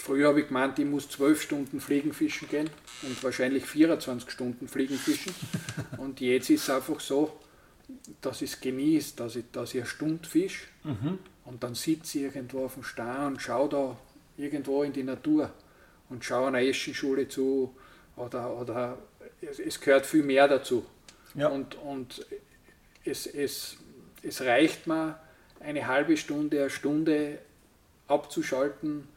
Früher habe ich gemeint, ich muss zwölf Stunden Fliegenfischen gehen und wahrscheinlich 24 Stunden Fliegenfischen. Und jetzt ist es einfach so, dass ich es genieße, dass ich, dass ich eine Stunde fisch und dann sitze ich irgendwo auf dem Stein und schaue da irgendwo in die Natur und schaue einer Eschenschule zu oder, oder es, es gehört viel mehr dazu. Ja. Und, und es, es, es reicht mir eine halbe Stunde, eine Stunde abzuschalten,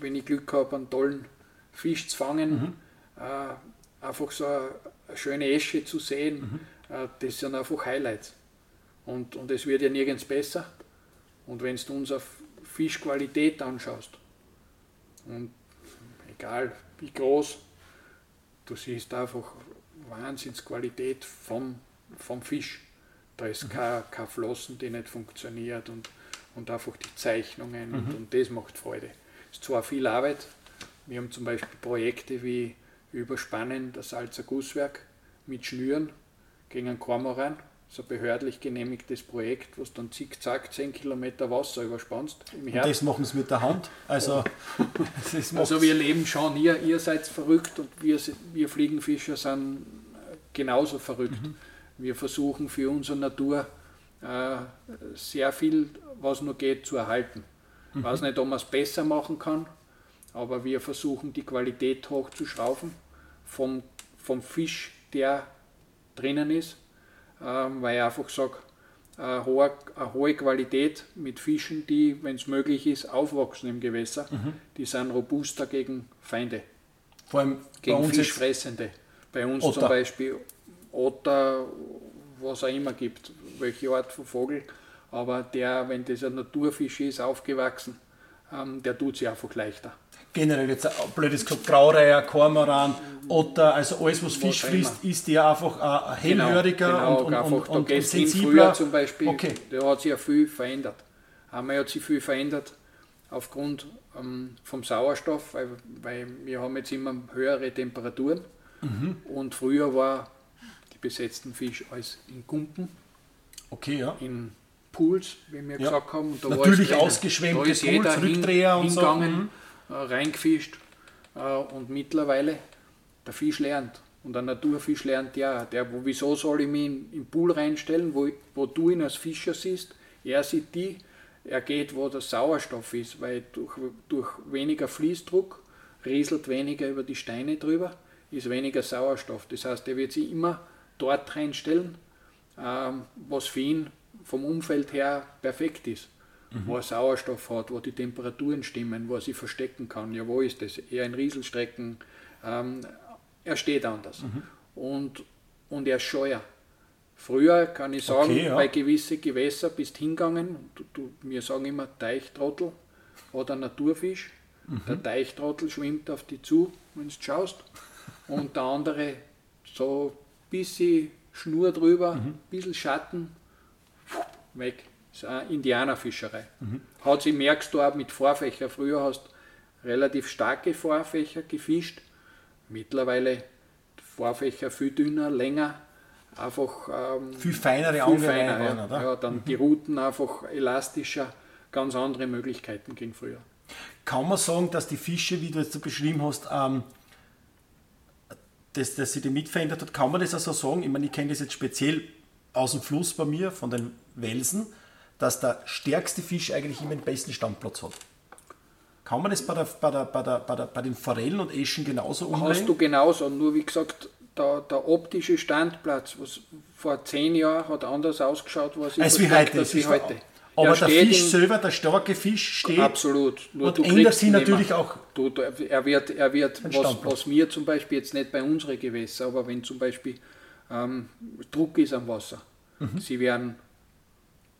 wenn ich Glück habe, einen tollen Fisch zu fangen, äh, einfach so eine, eine schöne Esche zu sehen, äh, das sind einfach Highlights. Und, und es wird ja nirgends besser. Und wenn du uns auf Fischqualität anschaust, und egal wie groß, du siehst einfach Wahnsinnsqualität vom, vom Fisch. Da ist kein, kein Flossen, die nicht funktioniert und, und einfach die Zeichnungen und, und das macht Freude. Es ist zwar viel Arbeit, wir haben zum Beispiel Projekte wie Überspannen das Salzer Gusswerk mit Schnüren gegen einen Kormoran, so ein behördlich genehmigtes Projekt, was dann zickzack 10 Kilometer Wasser überspannst das machen sie mit der Hand. Also, Also wir leben schon, ihr, ihr seid verrückt und wir, wir Fliegenfischer sind äh, genauso verrückt. Wir versuchen für unsere Natur äh, sehr viel, was nur geht, zu erhalten. Ich weiß nicht, ob man es besser machen kann, aber wir versuchen die Qualität hochzuschrauben vom, vom Fisch, der drinnen ist, weil ich einfach sage, eine hohe, eine hohe Qualität mit Fischen, die, wenn es möglich ist, aufwachsen im Gewässer, die sind robuster gegen Feinde, vor allem bei gegen jetzt, Fischfressende. Bei uns Otter. zum Beispiel Otter, was auch immer gibt, welche Art von Vogel, aber der, wenn das ein Naturfisch ist, aufgewachsen, ähm, der tut sich einfach leichter. generell jetzt, ein blödes gesagt, Graureiher, Kormoran, Otter, also alles, was Fisch frisst, ist der einfach ein hellhöriger genau, und, und, einfach, und, und, und sensibler. früher zum Beispiel, Okay. da hat sich ja viel verändert. Einmal hat sich viel verändert aufgrund ähm, vom Sauerstoff, weil, weil wir haben jetzt immer höhere Temperaturen Mhm. und früher war die besetzten Fisch alles in Gumpen, okay, ja. in Pools, wie wir Ja. gesagt haben. Und da war Natürlich drinnen. ausgeschwemmte Da ist jeder Pools, Rückdreher und so. hingegangen, äh, reingefischt äh, und mittlerweile der Fisch lernt. Und ein Naturfisch lernt ja, der, wo, wieso soll ich mich in, in den Pool reinstellen, wo, wo du ihn als Fischer siehst, er sieht die, er geht, wo der Sauerstoff ist, weil durch, durch weniger Fließdruck rieselt weniger über die Steine drüber, ist weniger Sauerstoff. Das heißt, er wird sich immer dort reinstellen, ähm, was für ihn vom Umfeld her perfekt ist. Wo er Sauerstoff hat, wo die Temperaturen stimmen, wo er sich verstecken kann. Ja, wo ist das? Eher in Rieselstrecken. Ähm, er steht anders. Und, und er ist scheuer. Früher kann ich sagen, Okay, ja. bei gewissen Gewässer bist hingegangen, du, du, wir sagen immer Teichtrottel oder Naturfisch. Der Teichtrottel schwimmt auf dich zu, wenn du schaust. Und der andere so ein bisschen Schnur drüber, ein bisschen Schatten, weg. Das ist eine Indianerfischerei. Hat sie, merkst du auch mit Vorfächer. Früher hast du relativ starke Vorfächer gefischt. Mittlerweile Vorfächer viel dünner, länger. Einfach ähm, Viel feinere viel feiner, waren, ja. oder? ja, dann die Routen einfach elastischer, ganz andere Möglichkeiten gegen früher. Kann man sagen, dass die Fische, wie du jetzt beschrieben hast, ähm, dass, dass sie die mit verändert hat? Kann man das also sagen? Ich meine, ich kenne das jetzt speziell aus dem Fluss bei mir, von den Welsen, dass der stärkste Fisch eigentlich immer den besten Standplatz hat. Kann man das bei, der, bei, der, bei, der, bei, der, bei den Forellen und Eschen genauso Hast umlegen? du genauso, nur wie gesagt, der, der optische Standplatz, was vor zehn Jahren hat anders ausgeschaut, was ich Als wie heute. als wie heute. Aber der Fisch selber, der starke Fisch steht. Absolut. Nur und ändert sich natürlich auch. Du, er wird, er wird was, was mir zum Beispiel jetzt nicht bei unseren Gewässern, aber wenn zum Beispiel ähm, Druck ist am Wasser, mhm. sie werden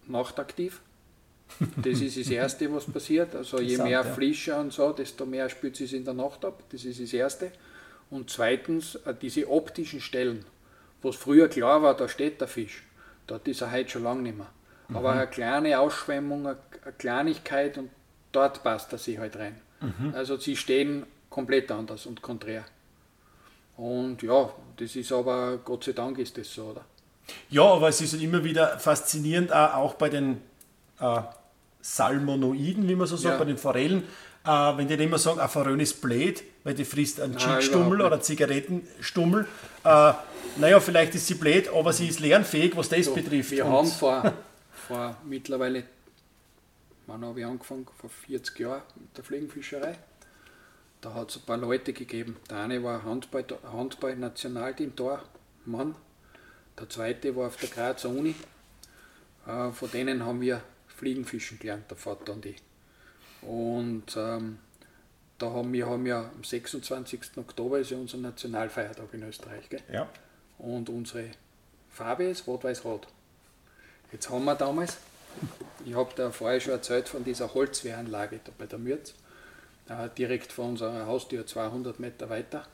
nachtaktiv. Das ist das Erste, was passiert. Also je mehr ja. Und so, desto mehr spürt sie es in der Nacht ab. Das ist das Erste. Und zweitens, äh, diese optischen Stellen, wo es früher klar war, da steht der Fisch, dort ist er heute schon lange nicht mehr. Mhm. Aber eine kleine Ausschwemmung, eine Kleinigkeit und dort passt er sich halt rein. Mhm. Also sie stehen komplett anders und konträr. Und ja, das ist aber, Gott sei Dank ist das so, oder? Ja, aber es ist immer wieder faszinierend, auch bei den äh, Salmonoiden, wie man so sagt, ja. bei den Forellen, äh, wenn die immer sagen, ein Forell ist blöd, weil die frisst einen Chickstummel oder Zigarettenstummel. Äh, naja, vielleicht ist sie blöd, aber sie ist lernfähig, was das so, betrifft. Wir Und haben vor, vor mittlerweile, wann habe ich angefangen? Vor 40 Jahren mit der Fliegenfischerei. Da hat es ein paar Leute gegeben. Der eine war Handball, Handball. Der zweite war auf der Grazer Uni. Äh, von denen haben wir Fliegenfischen gelernt, der Vater und ich. Und ähm, da haben wir haben ja am 26. Oktober ist ja unser Nationalfeiertag in Österreich. Gell? Ja. Und unsere Farbe ist Rot-Weiß-Rot. Jetzt haben wir damals, ich habe da vorher schon erzählt von dieser Holzwehranlage da bei der Mürz, äh, direkt vor unserer Haustür 200 Meter weiter.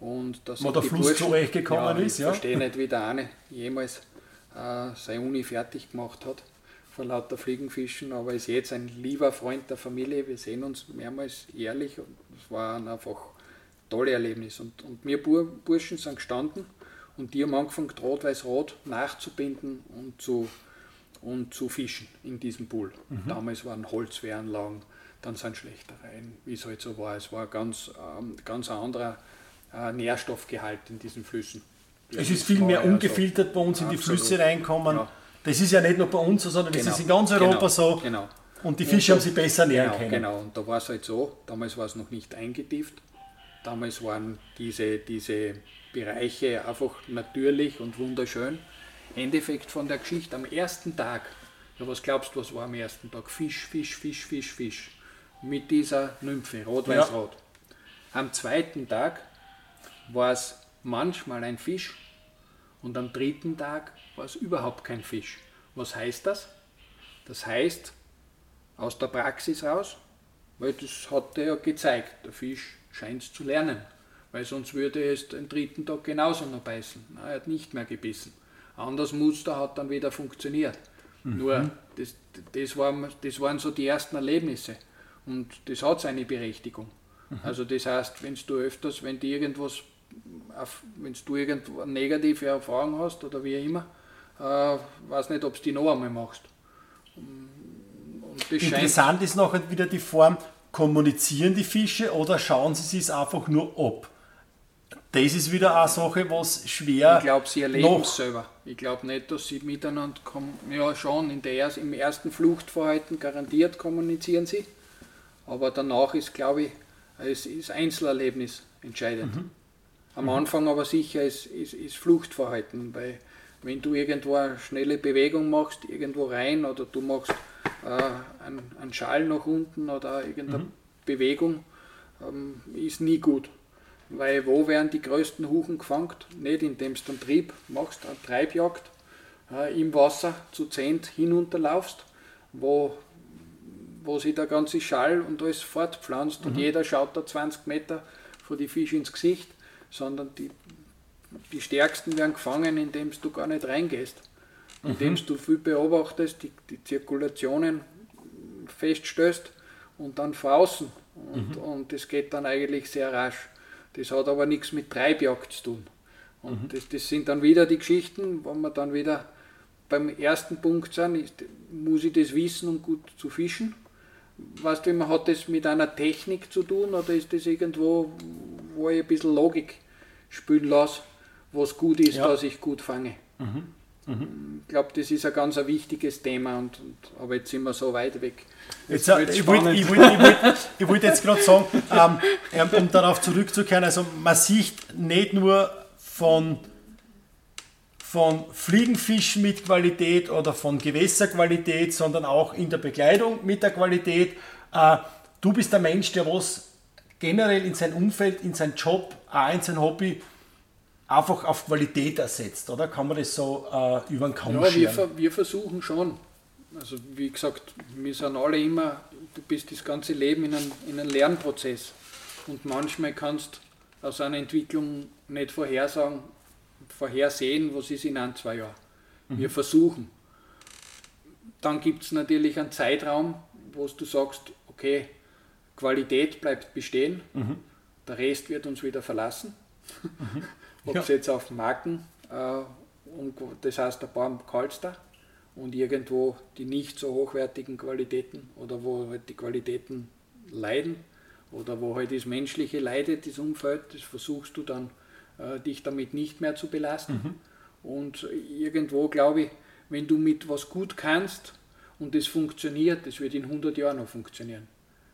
Und da Wo der Fluss Burschen, zu euch gekommen ja, ist, ja. Ich verstehe nicht, wie der eine jemals äh, seine Uni fertig gemacht hat vor lauter Fliegenfischen, aber ist jetzt ein lieber Freund der Familie. Wir sehen uns mehrmals jährlich und es war einfach ein tolles Erlebnis. Und, und wir Burschen sind gestanden und die haben angefangen, Rot-Weiß-Rot nachzubinden und zu, und zu fischen in diesem Pool. Mhm. Damals waren Holzwehranlagen, dann sind Schlechtereien, wie es halt so war. Es war ganz, ähm, ganz ein anderer äh, Nährstoffgehalt in diesen Flüssen. Es ist viel mehr ungefiltert bei uns in die Flüsse reinkommen. Ja. Das ist ja nicht nur bei uns so, sondern genau. das ist in ganz Europa genau. so. Genau. Und die Fische und haben sie besser nähern genau, können. Genau, und da war es halt so, damals war es noch nicht eingetieft. Damals waren diese, diese Bereiche einfach natürlich und wunderschön. Endeffekt von der Geschichte am ersten Tag, ja was glaubst du, was war am ersten Tag? Fisch, Fisch, Fisch, Fisch, Fisch. Mit dieser Nymphe, rot-weiß-rot. Ja. Am zweiten Tag war es manchmal ein Fisch und am dritten Tag war es überhaupt kein Fisch. Was heißt das? Das heißt, aus der Praxis raus, weil das hat er ja gezeigt, der Fisch scheint es zu lernen, weil sonst würde es den dritten Tag genauso noch beißen. er hat nicht mehr gebissen. Anders Muster hat dann wieder funktioniert. Mhm. Nur, das, das, war, das waren so die ersten Erlebnisse und das hat seine Berechtigung. Mhm. Also das heißt, wenn du öfters, wenn dir irgendwas wenn du irgendwo negative Erfahrung hast oder wie immer, äh, weiß nicht, ob du die noch einmal machst. Interessant ist noch wieder die Form, kommunizieren die Fische oder schauen sie es einfach nur ab? Das ist wieder eine Sache, was schwer. Ich glaube, sie erleben es selber. Ich glaube nicht, dass sie miteinander kommen. Ja, schon in der, im ersten Fluchtverhalten garantiert kommunizieren sie. Aber danach ist, glaube ich, es ist Einzelerlebnis entscheidend. Mhm. Am Anfang aber sicher ist, ist, ist Fluchtverhalten, weil wenn du irgendwo eine schnelle Bewegung machst, irgendwo rein oder du machst äh, einen, einen Schal nach unten oder irgendeine mhm. Bewegung, ähm, ist nie gut. Weil wo werden die größten Huchen gefangen? Nicht indem du einen Trieb machst, eine Treibjagd äh, im Wasser zu zehnt hinunterlaufst, wo, wo sich der ganze Schall und alles fortpflanzt mhm. und jeder schaut da 20 Meter vor die Fische ins Gesicht sondern die, die Stärksten werden gefangen, indem du gar nicht reingehst. Mhm. Indem du viel beobachtest, die, die Zirkulationen feststellst und dann von außen. Und, mhm. und das geht dann eigentlich sehr rasch. Das hat aber nichts mit Treibjagd zu tun. Und mhm. das, das sind dann wieder die Geschichten, wo wir dann wieder beim ersten Punkt sind, ist, muss ich das wissen, um gut zu fischen? Weißt du, hat das mit einer Technik zu tun oder ist das irgendwo, wo ich ein bisschen Logik spielen lasse, was gut ist, ja. dass ich gut fange. Mhm. Mhm. Ich glaube, das ist ein ganz ein wichtiges Thema, und, und, aber jetzt sind wir so weit weg. Jetzt, jetzt ich wollte wollt, wollt, wollt jetzt gerade sagen, ähm, um darauf zurückzukehren, also man sieht nicht nur von von Fliegenfischen mit Qualität oder von Gewässerqualität, sondern auch in der Bekleidung mit der Qualität. Äh, du bist der Mensch, der was generell in sein Umfeld, in seinen Job, auch in sein Hobby einfach auf Qualität ersetzt, oder? Kann man das so äh, über den Kamm ja, wir, wir, versuchen schon. Also wie gesagt, wir sind alle immer, du bist das ganze Leben in einem, in einem Lernprozess. Und manchmal kannst du aus einer Entwicklung nicht vorhersagen, vorhersehen, was ist in ein, zwei Jahren. Mhm. Wir versuchen. Dann gibt es natürlich einen Zeitraum, wo du sagst, okay, Qualität bleibt bestehen, mhm. der Rest wird uns wieder verlassen. Mhm. Ob es ja. jetzt auf Marken, äh, und das heißt ein paar Kalster und irgendwo die nicht so hochwertigen Qualitäten oder wo halt die Qualitäten leiden oder wo halt das Menschliche leidet, das Umfeld, das versuchst du dann äh, dich damit nicht mehr zu belasten. Mhm. Und irgendwo glaube ich, wenn du mit was gut kannst und das funktioniert, das wird in 100 Jahren noch funktionieren.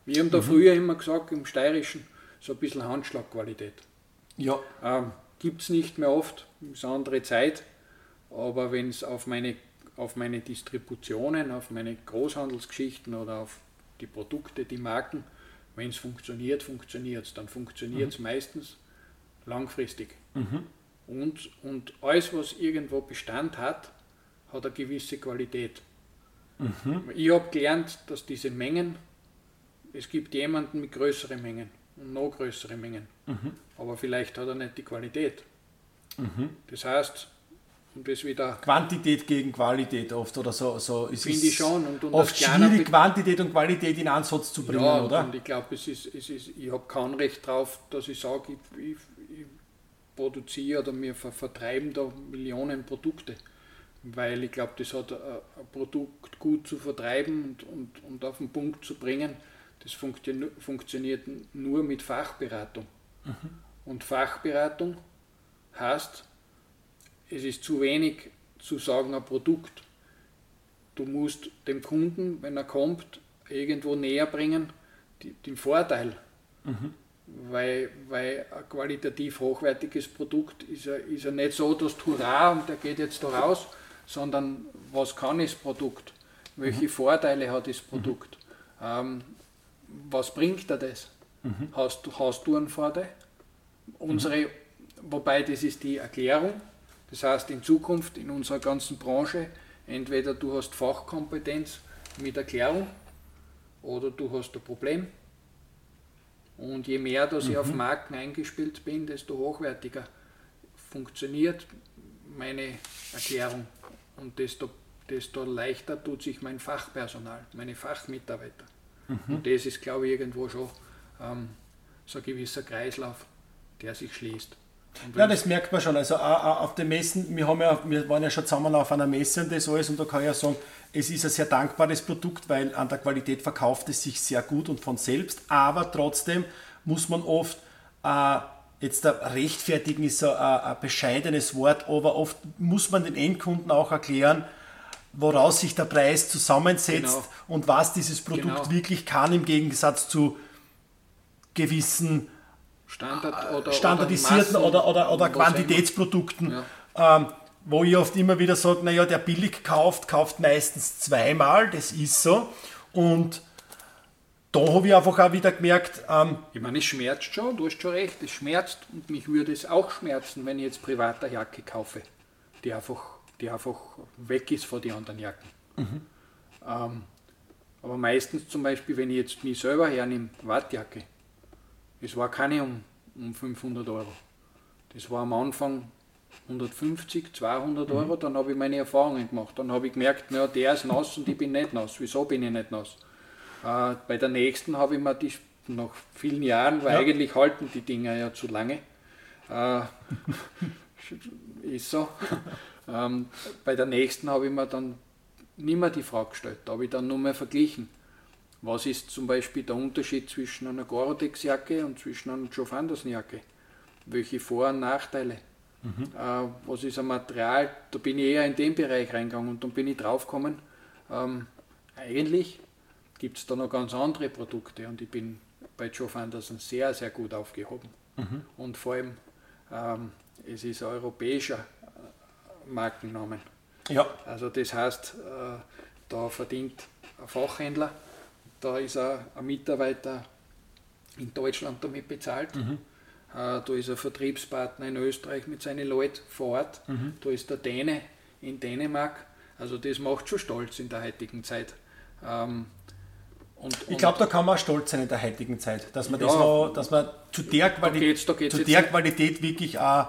Wir haben da mhm. früher immer gesagt, im Steirischen, so ein bisschen Handschlagqualität. Ja. Ähm, Gibt es nicht mehr oft, ist eine andere Zeit, aber wenn es auf meine, auf meine Distributionen, auf meine Großhandelsgeschichten oder auf die Produkte, die Marken, wenn es funktioniert, funktioniert es. Dann funktioniert es mhm. meistens langfristig. Mhm. Und, und alles, was irgendwo Bestand hat, hat eine gewisse Qualität. Mhm. Ich habe gelernt, dass diese Mengen, es gibt jemanden mit größeren Mengen und noch größere Mengen, mhm. aber vielleicht hat er nicht die Qualität. Mhm. Das heißt, und das wieder. Quantität gegen Qualität oft oder so. so ist Finde ich schon. Und, und oft schwierig, Quantität und Qualität in Ansatz zu bringen, ja, oder? Und ich glaube, es ist, es ist, ich habe kein Recht darauf, dass ich sage, ich, ich produziere oder wir vertreiben da Millionen Produkte. Weil ich glaube, das hat ein, ein Produkt gut zu vertreiben und, und, und auf den Punkt zu bringen, das funktioniert nur mit Fachberatung. Mhm. Und Fachberatung heißt, es ist zu wenig zu sagen, ein Produkt. Du musst dem Kunden, wenn er kommt, irgendwo näher bringen, die, den Vorteil. Mhm. Weil, weil ein qualitativ hochwertiges Produkt ist ja, ist ja nicht so, dass Hurra und der geht jetzt da raus, sondern was kann das Produkt? Welche mhm. Vorteile hat das Produkt? Mhm. Ähm, was bringt dir das? Mhm. Hast, hast du einen Vorteil? Unsere, wobei das ist die Erklärung, das heißt, in Zukunft in unserer ganzen Branche, entweder du hast Fachkompetenz mit Erklärung oder du hast ein Problem. Und je mehr, dass mhm. ich auf. Marken eingespielt bin, desto hochwertiger funktioniert meine Erklärung und desto, desto leichter tut sich mein Fachpersonal, meine Fachmitarbeiter. Mhm. Und das ist, glaube ich, irgendwo schon ähm, so ein gewisser Kreislauf, der sich schließt. Ja, das merkt man schon. Also auf den Messen, wir, haben ja, wir waren ja schon zusammen auf einer Messe und das alles und da kann ich ja sagen, es ist ein sehr dankbares Produkt, weil an der Qualität verkauft es sich sehr gut und von selbst, aber trotzdem muss man oft, äh, jetzt da rechtfertigen ist so ein, ein bescheidenes Wort, aber oft muss man den Endkunden auch erklären, woraus sich der Preis zusammensetzt genau. und was dieses Produkt genau. wirklich kann im Gegensatz zu gewissen Standard oder, standardisierten oder, oder, oder, Quantitätsprodukten, ja. ähm, wo ich oft immer wieder sage, naja, der billig kauft, kauft meistens zweimal, das ist so. Und da habe ich einfach auch wieder gemerkt. Ähm, ich meine, es schmerzt schon, du hast schon recht, es schmerzt und mich würde es auch schmerzen, wenn ich jetzt private Jacke kaufe, die einfach, die einfach weg ist von den anderen Jacken. Mhm. Ähm, aber meistens zum Beispiel, wenn ich jetzt mich selber hernehme, Wartjacke, es war keine um, um 500 Euro. Das war am Anfang 150, 200 Euro, mhm. dann habe ich meine Erfahrungen gemacht. Dann habe ich gemerkt, naja, der ist nass und ich bin nicht nass. Wieso bin ich nicht nass? Äh, bei der nächsten habe ich mir die, nach vielen Jahren, weil ja. eigentlich halten die Dinger ja zu lange, äh, ist so. Ähm, bei der nächsten habe ich mir dann nicht mehr die Frage gestellt, da habe ich dann nur mehr verglichen. Was ist zum Beispiel der Unterschied zwischen einer Gore-Tex-Jacke und zwischen einer Joe Anderson-Jacke? Welche Vor- und Nachteile? Mhm. Äh, was ist ein Material? Da bin ich eher in den Bereich reingegangen und dann bin ich draufgekommen, ähm, eigentlich gibt es da noch ganz andere Produkte und ich bin bei Joe Anderson sehr, sehr gut aufgehoben. Mhm. Und vor allem, ähm, es ist ein europäischer Markennamen. Ja. Also das heißt, äh, da verdient ein Fachhändler, da ist ein, ein Mitarbeiter in Deutschland damit bezahlt. Mhm. Äh, da ist ein Vertriebspartner in Österreich mit seinen Leuten vor Ort. Mhm. Da ist der Däne in Dänemark. Also das macht schon stolz in der heutigen Zeit. Ähm, und, Ich glaube, da kann man auch stolz sein in der heutigen Zeit, dass man, das Ja. noch, dass man zu der, Quali geht's- da geht's zu der Qualität wirklich auch.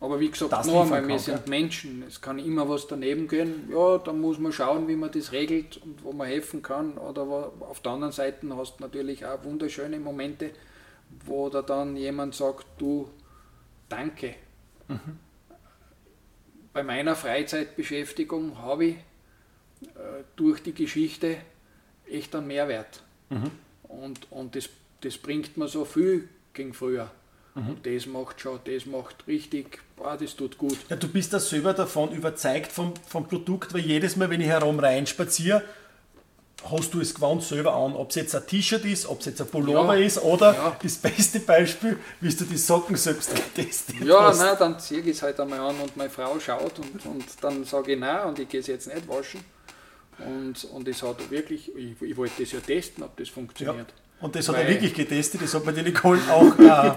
Aber wie gesagt, das noch liefern einmal, wir sind Menschen. Es kann immer was daneben gehen. Ja, da muss man schauen, wie man das regelt und wo man helfen kann. Oder wo, auf der anderen Seite hast du natürlich auch wunderschöne Momente, wo da dann jemand sagt, du, danke. Bei meiner Freizeitbeschäftigung habe ich äh, durch die Geschichte echt einen Mehrwert. Und, und das, das bringt mir so viel gegen früher. Und das macht schon, das macht richtig, boah, das tut gut. Ja, du bist da selber davon überzeugt vom, vom Produkt, weil jedes Mal, wenn ich herum reinspaziere, hast du es gewandt selber an. Ob es jetzt ein T-Shirt ist, ob es jetzt ein Pullover Ja. ist oder Ja. das beste Beispiel, wie du die Socken selbst getestet Ja, hast. nein, dann ziehe ich es halt einmal an und meine Frau schaut und, und dann sage ich nein und ich gehe es jetzt nicht waschen. Und, und es hat wirklich, ich, ich wollte das ja testen, ob das Ja. funktioniert. Und das hat er Weil- wirklich getestet, das hat mir die Nicole auch äh,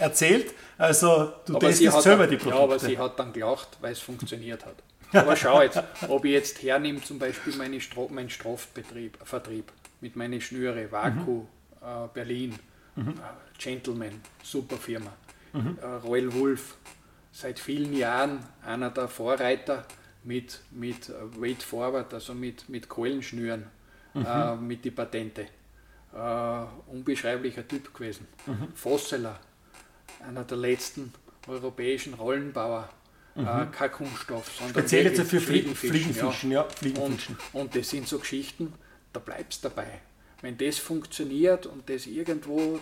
erzählt. Also du Aber testest selber dann, die Ja, aber Produkte. sie hat dann gelacht, weil es funktioniert hat. Aber schau jetzt, ob ich jetzt hernehme, zum Beispiel meine Stro meinen Strafbetrieb, Vertrieb mit meinen Schnüre, Vaku, äh, Berlin, äh, Gentleman, super Firma, äh, Royal Wolf, seit vielen Jahren einer der Vorreiter mit, mit äh, Weight Forward, also mit, mit Keulenschnüren, äh, mit die Patente. Äh, unbeschreiblicher Typ gewesen. Fosseler, einer der letzten europäischen Rollenbauer. Äh, kein Kunststoff, sondern Mhm. Speziell jetzt für Fliegen, Fliegenfischen, Fliegenfischen, ja. Und, Fliegenfischen. und das sind so Geschichten, da bleibst dabei. Wenn das funktioniert und das irgendwo,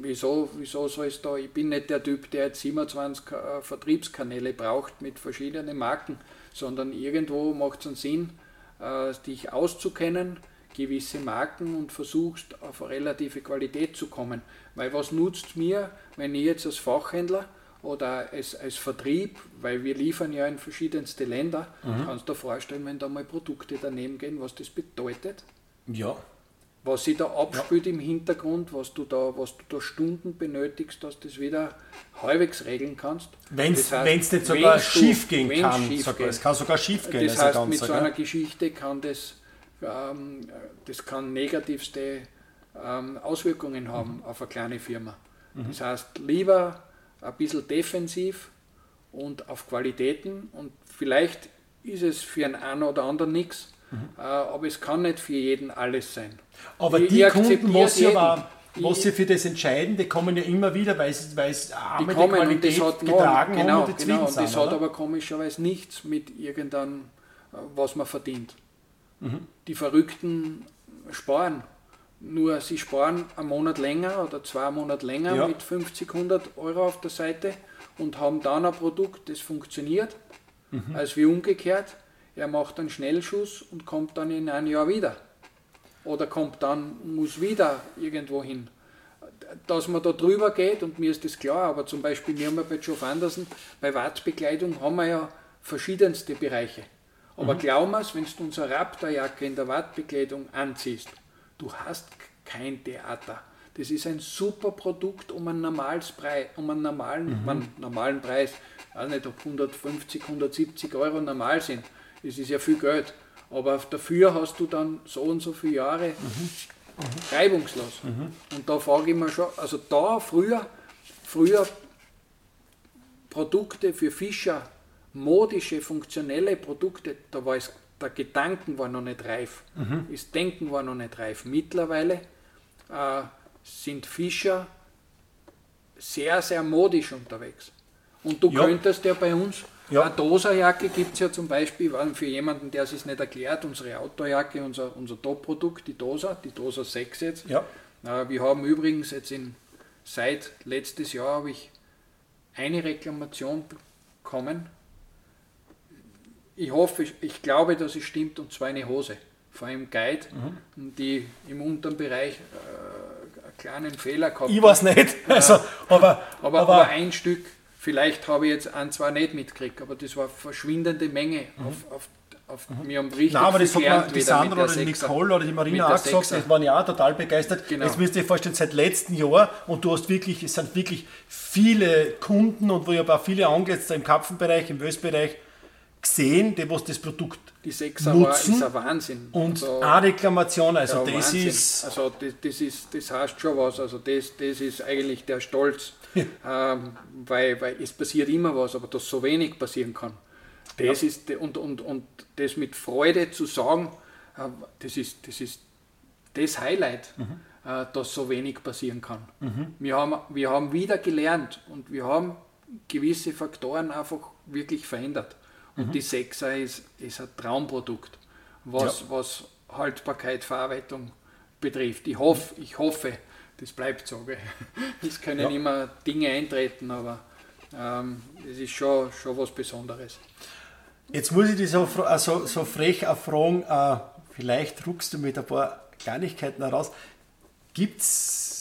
wieso, wieso soll es da, ich bin nicht der Typ, der jetzt 27 Ka- äh, Vertriebskanäle braucht mit verschiedenen Marken, sondern irgendwo macht es einen Sinn, äh, dich auszukennen, gewisse Marken und versuchst auf eine relative Qualität zu kommen. Weil was nutzt mir, wenn ich jetzt als Fachhändler oder als, als Vertrieb, weil wir liefern ja in verschiedenste Länder, kannst du dir vorstellen, wenn da mal Produkte daneben gehen, was das bedeutet? Ja. was sich da abspielt im Hintergrund, was du da, was du da Stunden benötigst, dass du das wieder halbwegs regeln kannst. Wenn es Das heißt, nicht sogar schief gehen kann, sogar. es kann sogar schief gehen. Das also heißt, mit so einer Geschichte kann das, das kann negativste ähm, Auswirkungen haben auf eine kleine Firma. Das heißt, lieber ein bisschen defensiv und auf Qualitäten und vielleicht ist es für einen einen oder anderen nichts, äh, aber es kann nicht für jeden alles sein. Aber Ich- die ich Kunden, was ja jeden. war, was sie für das entscheiden, die kommen ja immer wieder, weil es, weil es Die arme kommen Qualität das hat getragen genau, haben und die genau, und das sind. hat oder? aber komischerweise nichts mit irgendeinem, äh, was man verdient. Mhm. Die Verrückten sparen. Nur sie sparen einen Monat länger oder zwei Monate länger Ja. mit 50, 100 Euro auf der Seite und haben dann ein Produkt, das funktioniert, Mhm. als wie umgekehrt. Er macht einen Schnellschuss und kommt dann in ein Jahr wieder. Oder kommt dann, muss wieder irgendwo hin dass man da drüber geht und mir ist das klar, aber zum Beispiel wir haben ja bei Geoff Anderson, bei Wartbekleidung haben wir ja verschiedenste Bereiche. Aber glaub mir's, wenn du unsere Raptorjacke in der Wartbekleidung anziehst, du hast kein Theater. Das ist ein super Produkt um einen, normales Preis, um einen normalen, einen normalen Preis. Ich weiß nicht, ob 150, 170 Euro normal sind. Das ist ja viel Geld. Aber dafür hast du dann so und so viele Jahre reibungslos. Und da frage ich mich schon, also da früher, früher Produkte für Fischer, modische, funktionelle Produkte, da war es, der Gedanken war noch nicht reif, das Denken war noch nicht reif. Mittlerweile äh, sind Fischer sehr, sehr modisch unterwegs. Und du Ja. könntest ja bei uns, Ja. eine Doserjacke gibt es ja zum Beispiel, für jemanden, der es nicht erklärt, unsere Outdoorjacke, unser, unser Top-Produkt, die Doser, die Doser 6 jetzt. Ja. Äh, Wir haben übrigens jetzt in, seit letztes Jahr habe ich eine Reklamation bekommen. Ich hoffe, ich, ich glaube, dass es stimmt, und zwar eine Hose. Vor einem Guide, Mhm. die im unteren Bereich äh, einen kleinen Fehler gehabt Ich weiß nicht. Also, aber, aber, aber, aber ein Stück Vielleicht habe ich jetzt ein, zwei nicht mitgekriegt, aber das war eine verschwindende Menge. Mhm. Auf, auf, auf, mhm. Wir haben richtig Nein, aber das hat mir die Sandra oder die Nicole oder die Marina auch gesagt, das waren ja auch total begeistert. Genau. Jetzt müsst ihr euch vorstellen, seit letztem Jahr und du hast wirklich, es sind wirklich viele Kunden und wo ich habe auch viele angesetzt im Kapfenbereich, im Wösbereich gesehen, die was das Produkt die Sechser nutzen ist ein Wahnsinn. Und also, eine Reklamation, also das Wahnsinn. ist... Also das, das, ist, das heißt schon was, also das, das ist eigentlich der Stolz, ähm, weil, weil es passiert immer was, aber dass so wenig passieren kann. Das ja. ist, und, und, und das mit Freude zu sagen, äh, das, ist, das ist das Highlight, mhm. äh, dass so wenig passieren kann. Mhm. Wir, haben, wir haben wieder gelernt und wir haben gewisse Faktoren einfach wirklich verändert. Und mhm. die Sechser ist, ist ein Traumprodukt, was, ja. was Haltbarkeit, Verarbeitung betrifft. Ich hoffe, ich hoffe, das bleibt so. Gell? Es können ja. immer Dinge eintreten, aber ähm, es ist schon, schon was Besonderes. Jetzt muss ich dich so, so, so frech fragen, äh, vielleicht ruckst du mit ein paar Kleinigkeiten heraus. Gibt es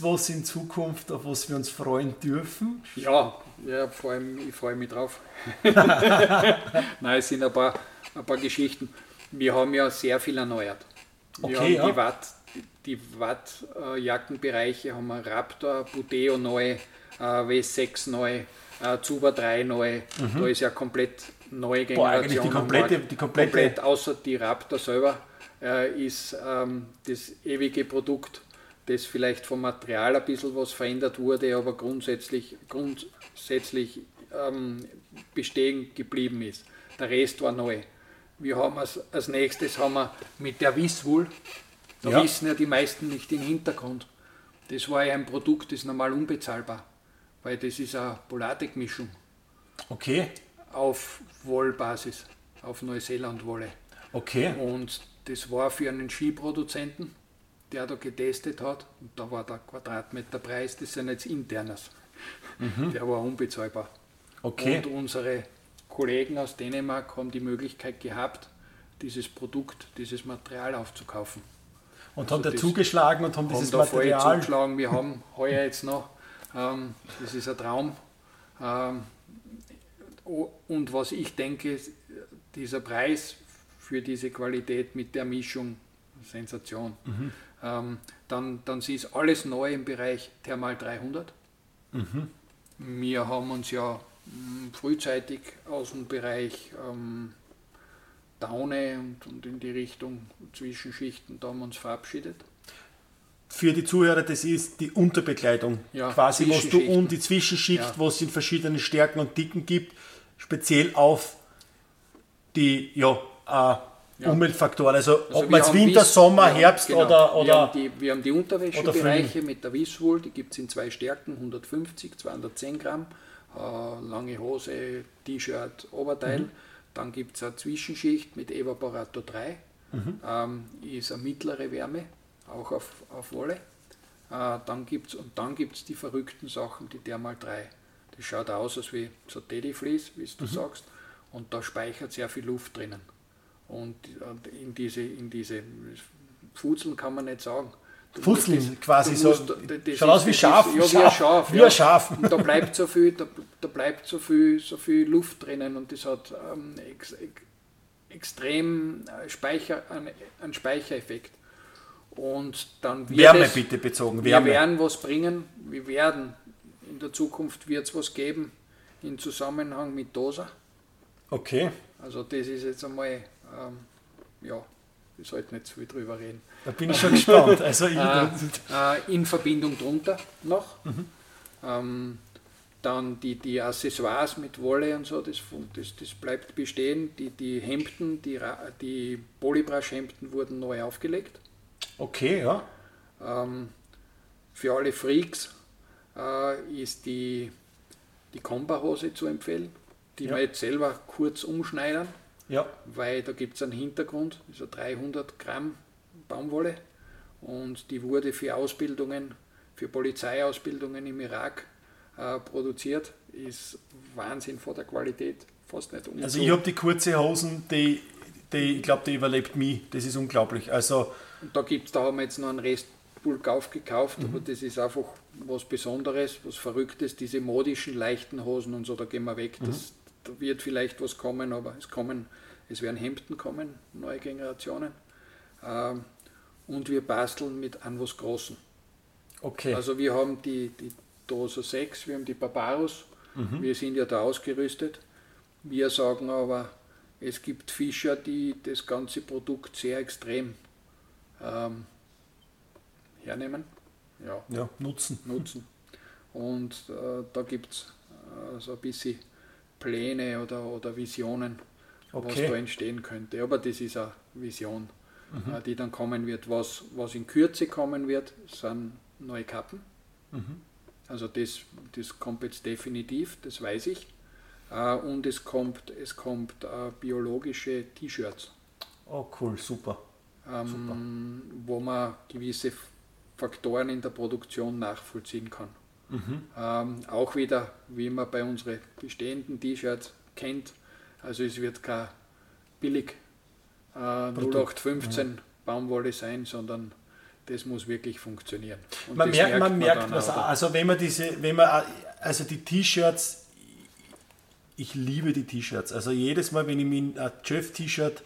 was in Zukunft, auf was wir uns freuen dürfen? Ja, ja vor allem, ich freue mich drauf. Nein, es sind ein paar, ein paar Geschichten. Wir haben ja sehr viel erneuert. Wir okay, haben ja. die Watt, die Wattjackenbereiche haben wir Raptor, Budeo neu, äh, W6 neu, äh, Zuba 3 neu. Mhm. Da ist ja komplett neue Generation. Boah, die komplette, die komplette komplett, außer die Raptor selber äh, ist ähm, das ewige Produkt, das vielleicht vom Material ein bisschen was verändert wurde, aber grundsätzlich, grundsätzlich ähm, bestehen geblieben ist. Der Rest war neu. Wir haben als, als nächstes haben wir mit der Wisswool, da ja. wissen ja die meisten nicht den Hintergrund. Das war ja ein Produkt, das ist normal unbezahlbar, weil das ist eine Polatik-Mischung. Okay. Auf Wollbasis, auf Neuseeland-Wolle. Okay. Und das war für einen Skiproduzenten, der da getestet hat, und da war der Quadratmeterpreis, das sind jetzt internes, mhm. der war unbezahlbar. Okay. Und unsere Kollegen aus Dänemark haben die Möglichkeit gehabt, dieses Produkt, dieses Material aufzukaufen. Und haben also da zugeschlagen und haben, haben dieses da Material. zugeschlagen. Wir haben heuer jetzt noch, ähm, das ist ein Traum. Ähm, und was ich denke, dieser Preis für diese Qualität mit der Mischung, Sensation. Mhm. Ähm, dann, dann ist alles neu im Bereich Thermal 300. Mhm. Wir haben uns ja frühzeitig aus dem Bereich ähm, Daune und, und in die Richtung Zwischenschichten, da haben wir uns verabschiedet. Für die Zuhörer, das ist die Unterbekleidung. Ja, quasi, was du um die Zwischenschicht, ja. wo es in verschiedenen Stärken und Dicken gibt, speziell auf die ja, äh, ja. Umweltfaktoren. Also, also ob man jetzt Winter, Wiss, Sommer, Herbst genau. oder, oder. Wir haben die, wir haben die Unterwäschebereiche mit der Wisswool, die gibt es in zwei Stärken, 150, 210 Gramm. Äh, lange Hose, T-Shirt, Oberteil. Mhm. Dann gibt es eine Zwischenschicht mit Evaporator 3. Mhm. Ähm, ist eine mittlere Wärme, auch auf, auf Wolle. Äh, dann gibt's, und dann gibt es die verrückten Sachen, die Thermal 3. Das schaut aus als wie so Teddyfleece, wie du mhm. sagst. Und da speichert sehr viel Luft drinnen. Und in diese, in diese Fuzeln kann man nicht sagen. Fusseln quasi so. Schaut aus wie Schaf. Ist, ja, wie ein Schaf. Wie ein Schaf. Da bleibt so viel, da, da, bleibt so viel, so viel Luft drinnen und das hat ähm, ex, ex, extrem äh, Speicher, einen, einen Speichereffekt. Und dann wird Wärme es, bitte bezogen. Wärme. Wir werden was bringen. Wir werden in der Zukunft wird es was geben in Zusammenhang mit Dosa. Okay. Also das ist jetzt einmal ähm, ja wir sollten nicht zu viel drüber reden. Da bin ich schon gespannt. Also äh, äh, in Verbindung drunter noch. Mhm. Ähm, dann die, die Accessoires mit Wolle und so, das, das, das bleibt bestehen. Die, die Hemden, die, die Polybrush-Hemden wurden neu aufgelegt. Okay, ja. Ähm, für alle Freaks äh, ist die, die Comba-Hose zu empfehlen, die ja. wir jetzt selber kurz umschneiden ja. Weil da gibt es einen Hintergrund, also 300 Gramm Baumwolle und die wurde für Ausbildungen, für Polizeiausbildungen im Irak äh, produziert. Ist Wahnsinn vor der Qualität, fast nicht umzu. Also ich habe die kurze Hosen, die, die ich glaube, die überlebt mich. Das ist unglaublich. Also und da gibt's, da haben wir jetzt noch einen Rest Mischpulk aufgekauft, mhm. aber das ist einfach was Besonderes, was Verrücktes, diese modischen leichten Hosen und so, da gehen wir weg. Mhm. Da wird vielleicht was kommen, aber es kommen, es werden Hemden kommen, neue Generationen. Ähm, und wir basteln mit an was Großen. Okay. Also wir haben die, die Doso 6, wir haben die Barbaros, mhm. wir sind ja da ausgerüstet. Wir sagen aber, es gibt Fischer, die das ganze Produkt sehr extrem ähm, hernehmen. Ja, ja nutzen. nutzen. Und äh, da gibt es äh, so ein bisschen Pläne oder, oder Visionen, okay. was da entstehen könnte. Aber das ist eine Vision, mhm. äh, die dann kommen wird. Was, was in Kürze kommen wird, sind neue Kappen. Mhm. Also das, das kommt jetzt definitiv, das weiß ich. Äh, und es kommt, es kommt äh, biologische T-Shirts. Oh cool, super. Ähm, super. Wo man gewisse Faktoren in der Produktion nachvollziehen kann. Mhm. Ähm, auch wieder, wie man bei unseren bestehenden T-Shirts kennt, also es wird kein billig äh, 0815 ja. Baumwolle sein, sondern das muss wirklich funktionieren. Und man merkt, man merkt was, also wenn man diese, wenn man, also die T-Shirts, ich liebe die T-Shirts. Also jedes Mal, wenn ich mir ein Jeff-T-Shirt,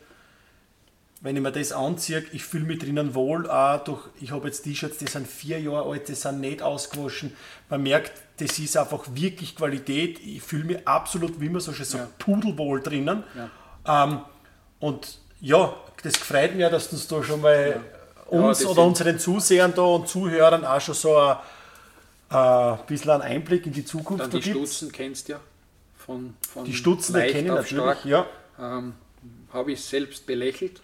wenn ich mir das anziehe, ich fühle mich drinnen wohl. Auch durch, ich habe jetzt T-Shirts, die sind vier Jahre alt, die sind nicht ausgewaschen. Man merkt, das ist einfach wirklich Qualität. Ich fühle mich absolut, wie man so schön sagt, ja. pudelwohl drinnen. Ja. Ähm, und ja, das freut mich, dass du uns da schon mal ja uns oder unseren Zusehern da und Zuhörern auch schon so ein, ein bisschen einen Einblick in die Zukunft Dann die Stutzen kennst du ja. Von, von die Stutzen kenne ich natürlich, stark. ja. Ähm, habe ich selbst belächelt,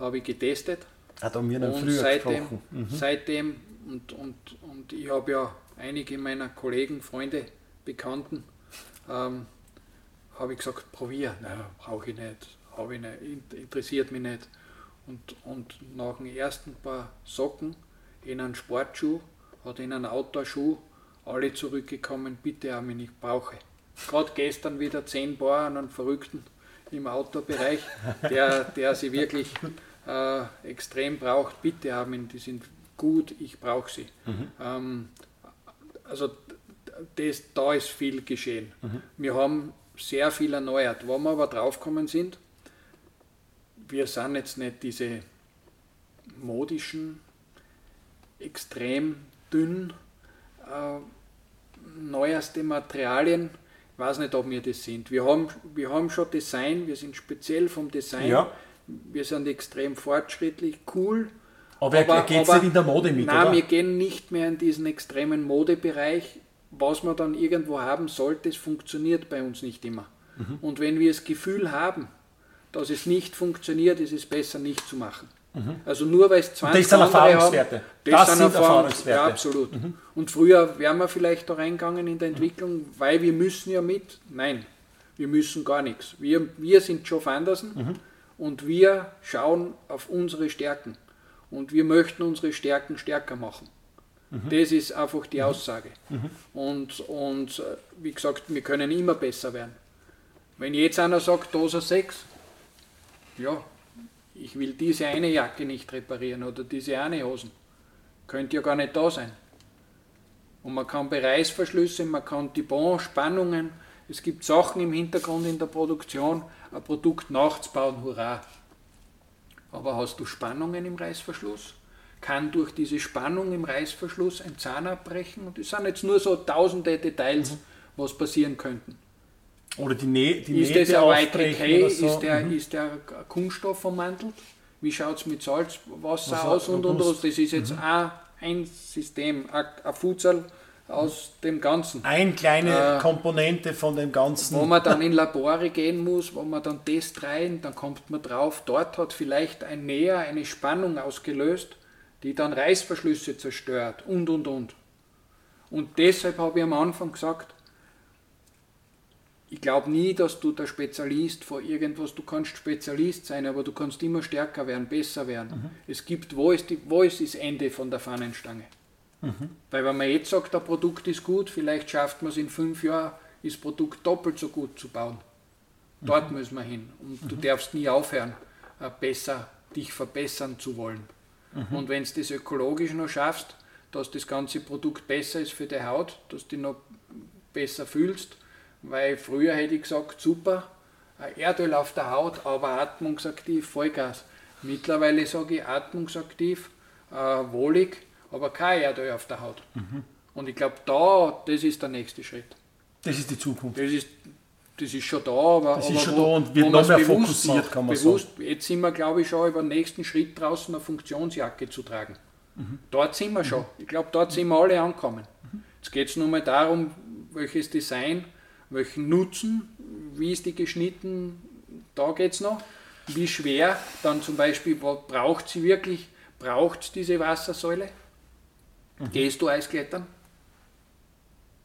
habe ich getestet. Hat er mir dann früher seitdem, mhm. seitdem und, und, und ich habe ja einige meiner Kollegen, Freunde, Bekannten, ähm, habe ich gesagt, probier. Nein, brauche ich nicht, habe ich nicht, interessiert mich nicht. Und, und nach den ersten paar Socken in einen Sportschuh hat in einen Outdoor-Schuh alle zurückgekommen, bitte auch mich nicht brauche. Gerade gestern wieder zehn Paar an einen Verrückten im Outdoor-Bereich, der, der sie wirklich äh, extrem braucht, bitte haben ihn, die sind gut, ich brauche sie. Mhm. Ähm, also das, da ist viel geschehen. Mhm. Wir haben sehr viel erneuert. Wo wir aber draufgekommen sind, wir sind jetzt nicht diese modischen, extrem dünn, äh, neueste Materialien. Ich weiß nicht, ob wir das sind. Wir haben, wir haben schon Design, wir sind speziell vom Design. Ja. Wir sind extrem fortschrittlich, cool. Aber, aber geht es nicht in der Mode mit? Nein, oder? wir gehen nicht mehr in diesen extremen Modebereich. Was man dann irgendwo haben sollte, es funktioniert bei uns nicht immer. Mhm. Und wenn wir das Gefühl haben, dass es nicht funktioniert, ist es besser nicht zu machen. Mhm. Also nur weil es 20 das sind Erfahrungswerte. Haben, das, das sind Erfahrungswerte. Ja, absolut. Mhm. Und früher wären wir vielleicht da reingegangen in der Entwicklung, weil wir müssen ja mit. Nein, wir müssen gar nichts. Wir, wir sind Joe Anderson mhm. Und wir schauen auf unsere Stärken. Und wir möchten unsere Stärken stärker machen. Mhm. Das ist einfach die mhm. Aussage. Mhm. Und, und äh, wie gesagt, wir können immer besser werden. Wenn jetzt einer sagt, Dosa 6, ja, ich will diese eine Jacke nicht reparieren oder diese eine Hosen. Könnte ja gar nicht da sein. Und man kann Bereichsverschlüsse, man kann die Bon-Spannungen, es gibt Sachen im Hintergrund in der Produktion, ein Produkt nachzubauen, hurra. Aber hast du Spannungen im Reißverschluss? Kann durch diese Spannung im Reißverschluss ein Zahn abbrechen? Und es sind jetzt nur so tausende Details, mhm. was passieren könnten. Oder die, Nä die ist Nähte das YTK? So. Ist, der, mhm. ist der Kunststoff vermantelt? Wie schaut es mit Salzwasser Was aus und, und, und, Das ist jetzt mhm. ein, ein System, ein, ein Futsal aus dem Ganzen. Eine kleine äh, Komponente von dem Ganzen. Wo man dann in Labore gehen muss, wo man dann Test rein, dann kommt man drauf, dort hat vielleicht ein Näher eine Spannung ausgelöst, die dann Reißverschlüsse zerstört und und und. Und deshalb habe ich am Anfang gesagt, ich glaube nie, dass du der Spezialist vor irgendwas, du kannst Spezialist sein, aber du kannst immer stärker werden, besser werden. Mhm. Es gibt, wo ist, die, wo ist das Ende von der Fahnenstange? Mhm. Weil wenn man jetzt sagt, der Produkt ist gut, vielleicht schafft man es in fünf Jahren, das Produkt doppelt so gut zu bauen. Dort mhm. müssen wir hin. Und du mhm. darfst nie aufhören, äh, besser dich verbessern zu wollen. Mhm. Und wenn du das ökologisch noch schaffst, dass das ganze Produkt besser ist für die Haut, dass du dich noch besser fühlst, weil früher hätte ich gesagt, super, Erdöl auf der Haut, aber atmungsaktiv, Vollgas. Mittlerweile sage ich atmungsaktiv, äh, wohlig, aber kein Erdöl auf der Haut. Mhm. Und ich glaube, da, das ist der nächste Schritt. Das ist die Zukunft. Das ist, das ist schon da, aber, das aber ist schon wo, da und wird noch mehr fokussiert, macht, kann man bewusst, sagen. Jetzt sind wir, glaube ich, schon über den nächsten Schritt draußen, eine Funktionsjacke zu tragen. Mhm. Dort sind wir schon. Ich glaube, dort sind wir alle angekommen. Mhm. Jetzt geht es nur mal darum, welches Design, welchen Nutzen, wie ist die geschnitten, da geht es noch. Wie schwer dann zum Beispiel, braucht sie wirklich, braucht diese Wassersäule? Mhm. Gehst du Eisklettern?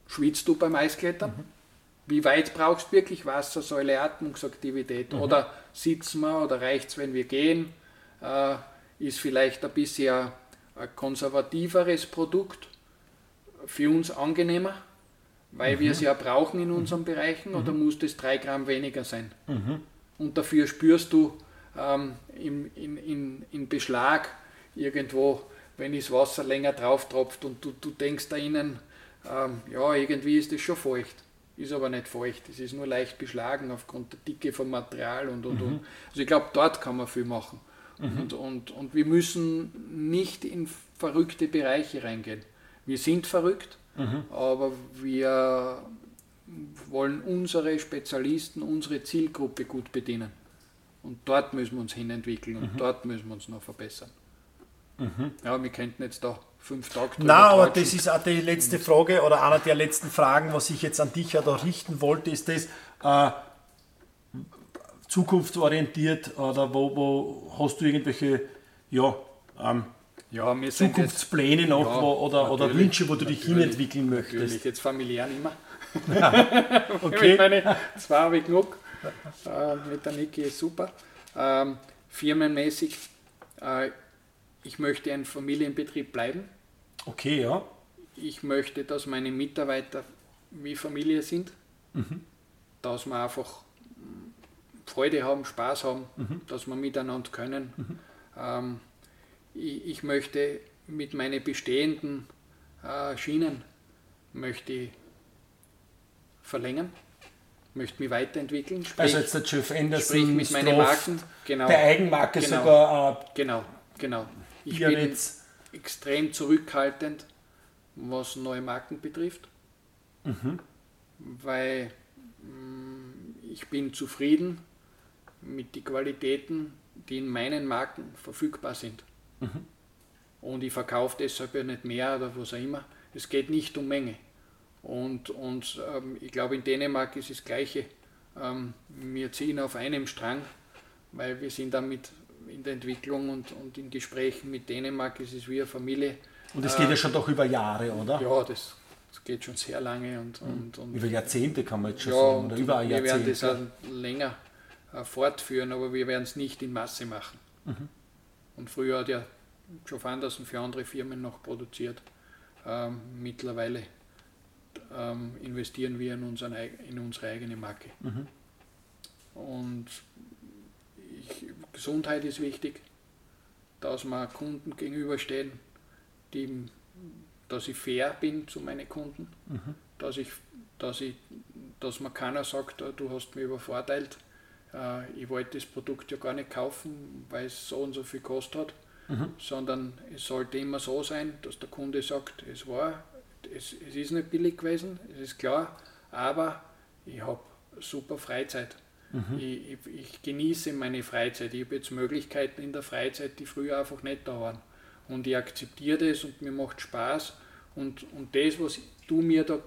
Schwitzt du beim Eisklettern? Mhm. Wie weit brauchst du wirklich Wassersäule, Atmungsaktivität? Mhm. Oder sitzen wir oder reicht es, wenn wir gehen? Äh, ist vielleicht ein bisschen ein konservativeres Produkt, für uns angenehmer, weil mhm. wir es ja brauchen in unseren mhm. Bereichen, oder muss das drei Gramm weniger sein? Mhm. Und dafür spürst du ähm, in, in, in, in Beschlag irgendwo, wenn das Wasser länger drauf tropft und du, du denkst da innen, ähm, ja, irgendwie ist das schon feucht. Ist aber nicht feucht, es ist nur leicht beschlagen aufgrund der Dicke vom Material und und mhm. und. Also ich glaube, dort kann man viel machen. Mhm. Und, und, und wir müssen nicht in verrückte Bereiche reingehen. Wir sind verrückt, mhm. aber wir wollen unsere Spezialisten, unsere Zielgruppe gut bedienen. Und dort müssen wir uns hinentwickeln und mhm. dort müssen wir uns noch verbessern. Mhm. Ja, wir könnten jetzt da fünf Tage Nein, aber das ist auch die letzte Frage oder eine der letzten Fragen, was ich jetzt an dich ja da richten wollte, ist das, äh, zukunftsorientiert oder wo, wo hast du irgendwelche ja, ähm, ja, Zukunftspläne jetzt, noch ja, wo, oder, oder Wünsche, wo du dich hinentwickeln möchtest? Natürlich, jetzt familiär nicht mehr. Ja, okay. mit meine zwei habe ich genug. Äh, mit der Niki ist super. Ähm, firmenmäßig, äh, ich möchte ein Familienbetrieb bleiben. Okay, ja. Ich möchte, dass meine Mitarbeiter wie Familie sind, mhm. dass wir einfach Freude haben, Spaß haben, mhm. dass wir miteinander können. Mhm. Ähm, ich, ich, möchte mit meinen bestehenden äh, Schienen möchte verlängern, möchte mich weiterentwickeln. Sprich, also jetzt der Jeff Anderson, sprich mit meinen Marken, genau, der Eigenmarke genau, sogar. Äh, genau, genau. Ich bin jetzt extrem zurückhaltend, was neue Marken betrifft, mhm. weil mh, mm, ich bin zufrieden mit den Qualitäten, die in meinen Marken verfügbar sind. Mhm. Und ich verkaufe deshalb ja nicht mehr oder was auch immer. Es geht nicht um Menge. Und, und ähm, ich glaube, in Dänemark ist das Gleiche. Ähm, wir ziehen auf einem Strang, weil wir sind damit in der Entwicklung und, und in Gesprächen mit Dänemark. Es ist wie eine Familie. Und es geht äh, ja schon doch über Jahre, oder? Ja, das, das geht schon sehr lange. Und, mhm. und, und, über Jahrzehnte kann man jetzt schon ja, sagen. Oder über ein Wir werden das auch länger äh, fortführen, aber wir werden es nicht in Masse machen. Mhm. Und früher hat ja Geoff Anderson für andere Firmen noch produziert. Ähm, mittlerweile ähm, investieren wir in, unseren, in unsere eigene Marke. Mhm. Und Gesundheit ist wichtig, dass wir Kunden gegenüberstehen, die, dass ich fair bin zu meinen Kunden, mhm. dass, ich, dass, ich, dass mir keiner sagt, ah, du hast mich übervorteilt, äh, ich wollte das Produkt ja gar nicht kaufen, weil es so und so viel kostet hat, mhm. sondern es sollte immer so sein, dass der Kunde sagt, es war es, es ist nicht billig gewesen, es ist klar, aber ich habe super Freizeit. Mhm. Ich, ich, ich, genieße meine Freizeit. Ich habe jetzt Möglichkeiten in der Freizeit, die früher einfach nicht da waren. Und ich akzeptiere das und mir macht Spaß. Und, und das, was du mir da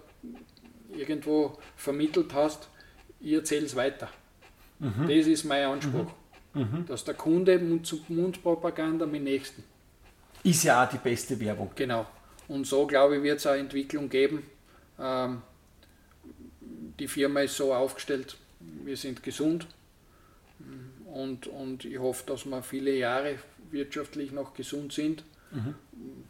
irgendwo vermittelt hast, ich erzähle es weiter. Mhm. Das ist mein Anspruch. Mhm. mhm. Dass der Kunde Mund-zu-Mund-Propaganda mit Nächsten. Ist ja auch die beste Werbung. Genau. Und so, glaube ich, wird es eine Entwicklung geben. Ähm, die Firma ist so aufgestellt, wir sind gesund und, und ich hoffe, dass wir viele Jahre wirtschaftlich noch gesund sind. Mhm.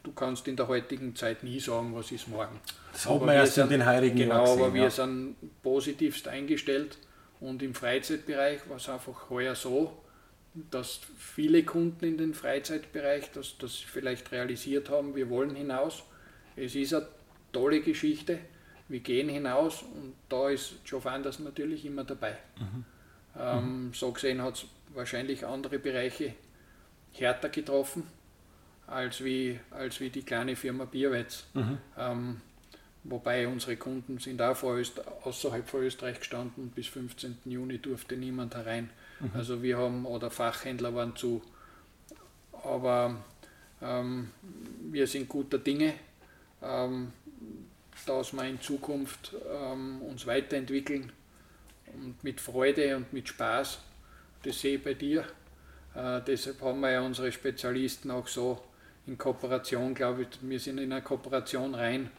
Du kannst in der heutigen Zeit nie sagen, was ist morgen. Das hat man erst sind, in den heiligen Genau, gesehen, aber wir ja. sind positivst eingestellt und im Freizeitbereich war es einfach heuer so, dass viele Kunden in den Freizeitbereich das, das vielleicht realisiert haben, wir wollen hinaus. Es ist eine tolle Geschichte. Wir gehen hinaus und da ist Joe Fanders natürlich immer dabei. Mhm. Ähm, mhm. So gesehen hat es wahrscheinlich andere Bereiche härter getroffen als wie, als wie die kleine Firma Bierwetz. Mhm. Ähm, wobei unsere Kunden sind auch vor Öst außerhalb von Österreich gestanden. Bis 15. Juni durfte niemand herein. Mhm. Also wir haben, oder Fachhändler waren zu. Aber ähm, wir sind guter Dinge, ähm, dass wir in Zukunft ähm, uns weiterentwickeln und mit Freude und mit Spaß. Das sehe ich bei dir. Äh, deshalb haben wir ja unsere Spezialisten auch so in Kooperation, glaube ich, wir sind in eine Kooperation rein,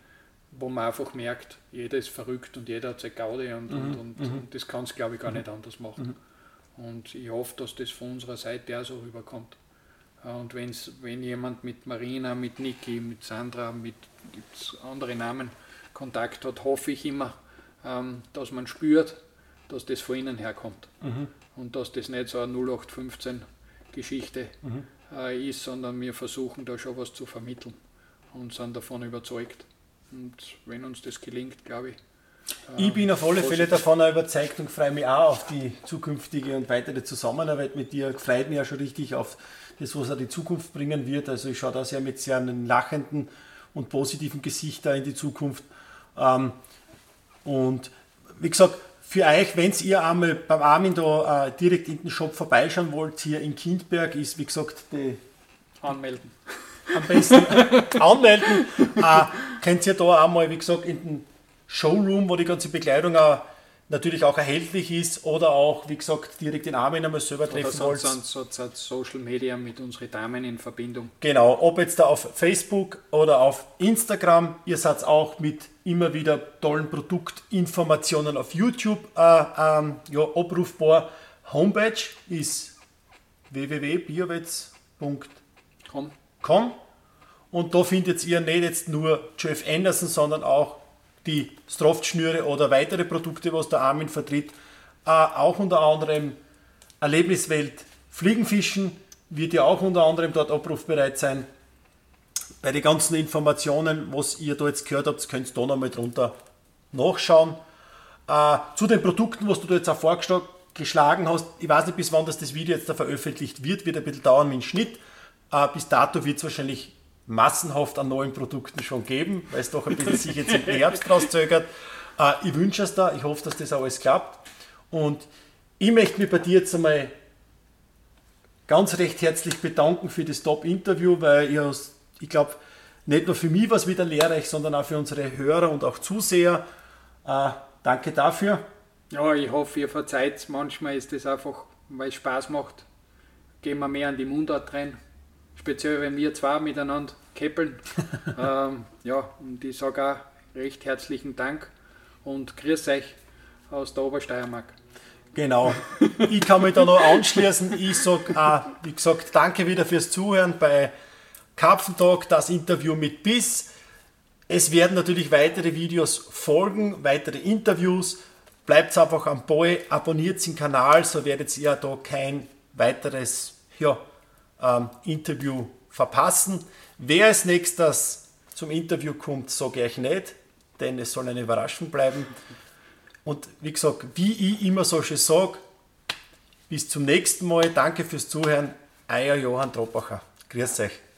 wo man einfach merkt, jeder ist verrückt und jeder hat seine Gaude und, mhm. und, und, mhm. und, das kann es, glaube ich, gar mhm. nicht anders machen. Mhm. Und ich hoffe, dass das von unserer Seite auch so rüberkommt. Äh, und wenn's, wenn jemand mit Marina, mit Niki, mit Sandra, mit gibt's andere Namen Kontakt hat, hoffe ich immer, ähm, dass man spürt, dass das von innen herkommt. Mhm. Und dass das nicht so eine 0815 Geschichte mhm. äh, ist, sondern wir versuchen da schon was zu vermitteln und sind davon überzeugt. Und wenn uns das gelingt, glaube ich. Äh, ich bin auf alle Fälle davon überzeugt und freue mich auch auf die zukünftige und weitere Zusammenarbeit mit dir. Freut mich ja schon richtig auf das, was er die Zukunft bringen wird. Also ich schaue da sehr mit sehr einem lachenden und positiven Gesicht da in die Zukunft. Ähm, und wie gesagt, für euch, wenn ihr einmal beim Armin da äh, direkt in den Shop vorbeischauen wollt, hier in Kindberg ist, wie gesagt, die. Anmelden. Am besten anmelden. Äh, könnt ihr da einmal, wie gesagt, in den Showroom, wo die ganze Bekleidung auch natürlich auch erhältlich ist oder auch, wie gesagt, direkt den Armin einmal selber treffen oder wollt. Sonst, sonst Social Media mit unseren Damen in Verbindung. Genau, ob jetzt da auf Facebook oder auf Instagram, ihr seid auch mit immer wieder tollen Produktinformationen auf YouTube äh, ähm, ja, abrufbar. Homepage ist www.biowetz.com und da findet ihr nicht jetzt nur Jeff Anderson, sondern auch die Stroftschnüre oder weitere Produkte, was der Armin vertritt. Äh, auch unter anderem Erlebniswelt Fliegenfischen wird ja auch unter anderem dort abrufbereit sein. Bei den ganzen Informationen, was ihr da jetzt gehört habt, könnt ihr da nochmal drunter nachschauen. Äh, zu den Produkten, was du da jetzt auch vorgeschlagen hast, ich weiß nicht, bis wann das, das Video jetzt da veröffentlicht wird, wird ein bisschen dauern mit dem Schnitt. Äh, bis dato wird es wahrscheinlich massenhaft an neuen Produkten schon geben, weil es doch ein bisschen sich jetzt im Herbst rauszögert. Äh, ich wünsche es da, ich hoffe, dass das alles klappt. Und ich möchte mich bei dir jetzt einmal ganz recht herzlich bedanken für das Top-Interview, weil ihr, ich glaube, nicht nur für mich war es wieder lehrreich, sondern auch für unsere Hörer und auch Zuseher. Äh, danke dafür. Ja, ich hoffe, ihr verzeiht Manchmal ist es einfach, weil es Spaß macht, gehen wir mehr an die Mundart rein. Speziell, wenn wir zwei miteinander Keppeln. ähm, ja, und ich sage auch recht herzlichen Dank und grüß euch aus der Obersteiermark. Genau. Ich kann mich da noch anschließen. Ich sage auch, wie gesagt, danke wieder fürs Zuhören bei Karpfentag, das Interview mit Biss. Es werden natürlich weitere Videos folgen, weitere Interviews. Bleibt einfach am Ball, abonniert den Kanal, so werdet ihr da kein weiteres ja, ähm, Interview verpassen. Wer als nächstes zum Interview kommt, sage ich nicht, denn es soll eine Überraschung bleiben. Und wie gesagt, wie ich immer so schön sage, bis zum nächsten Mal. Danke fürs Zuhören. Euer Johann Troppacher. Grüß euch.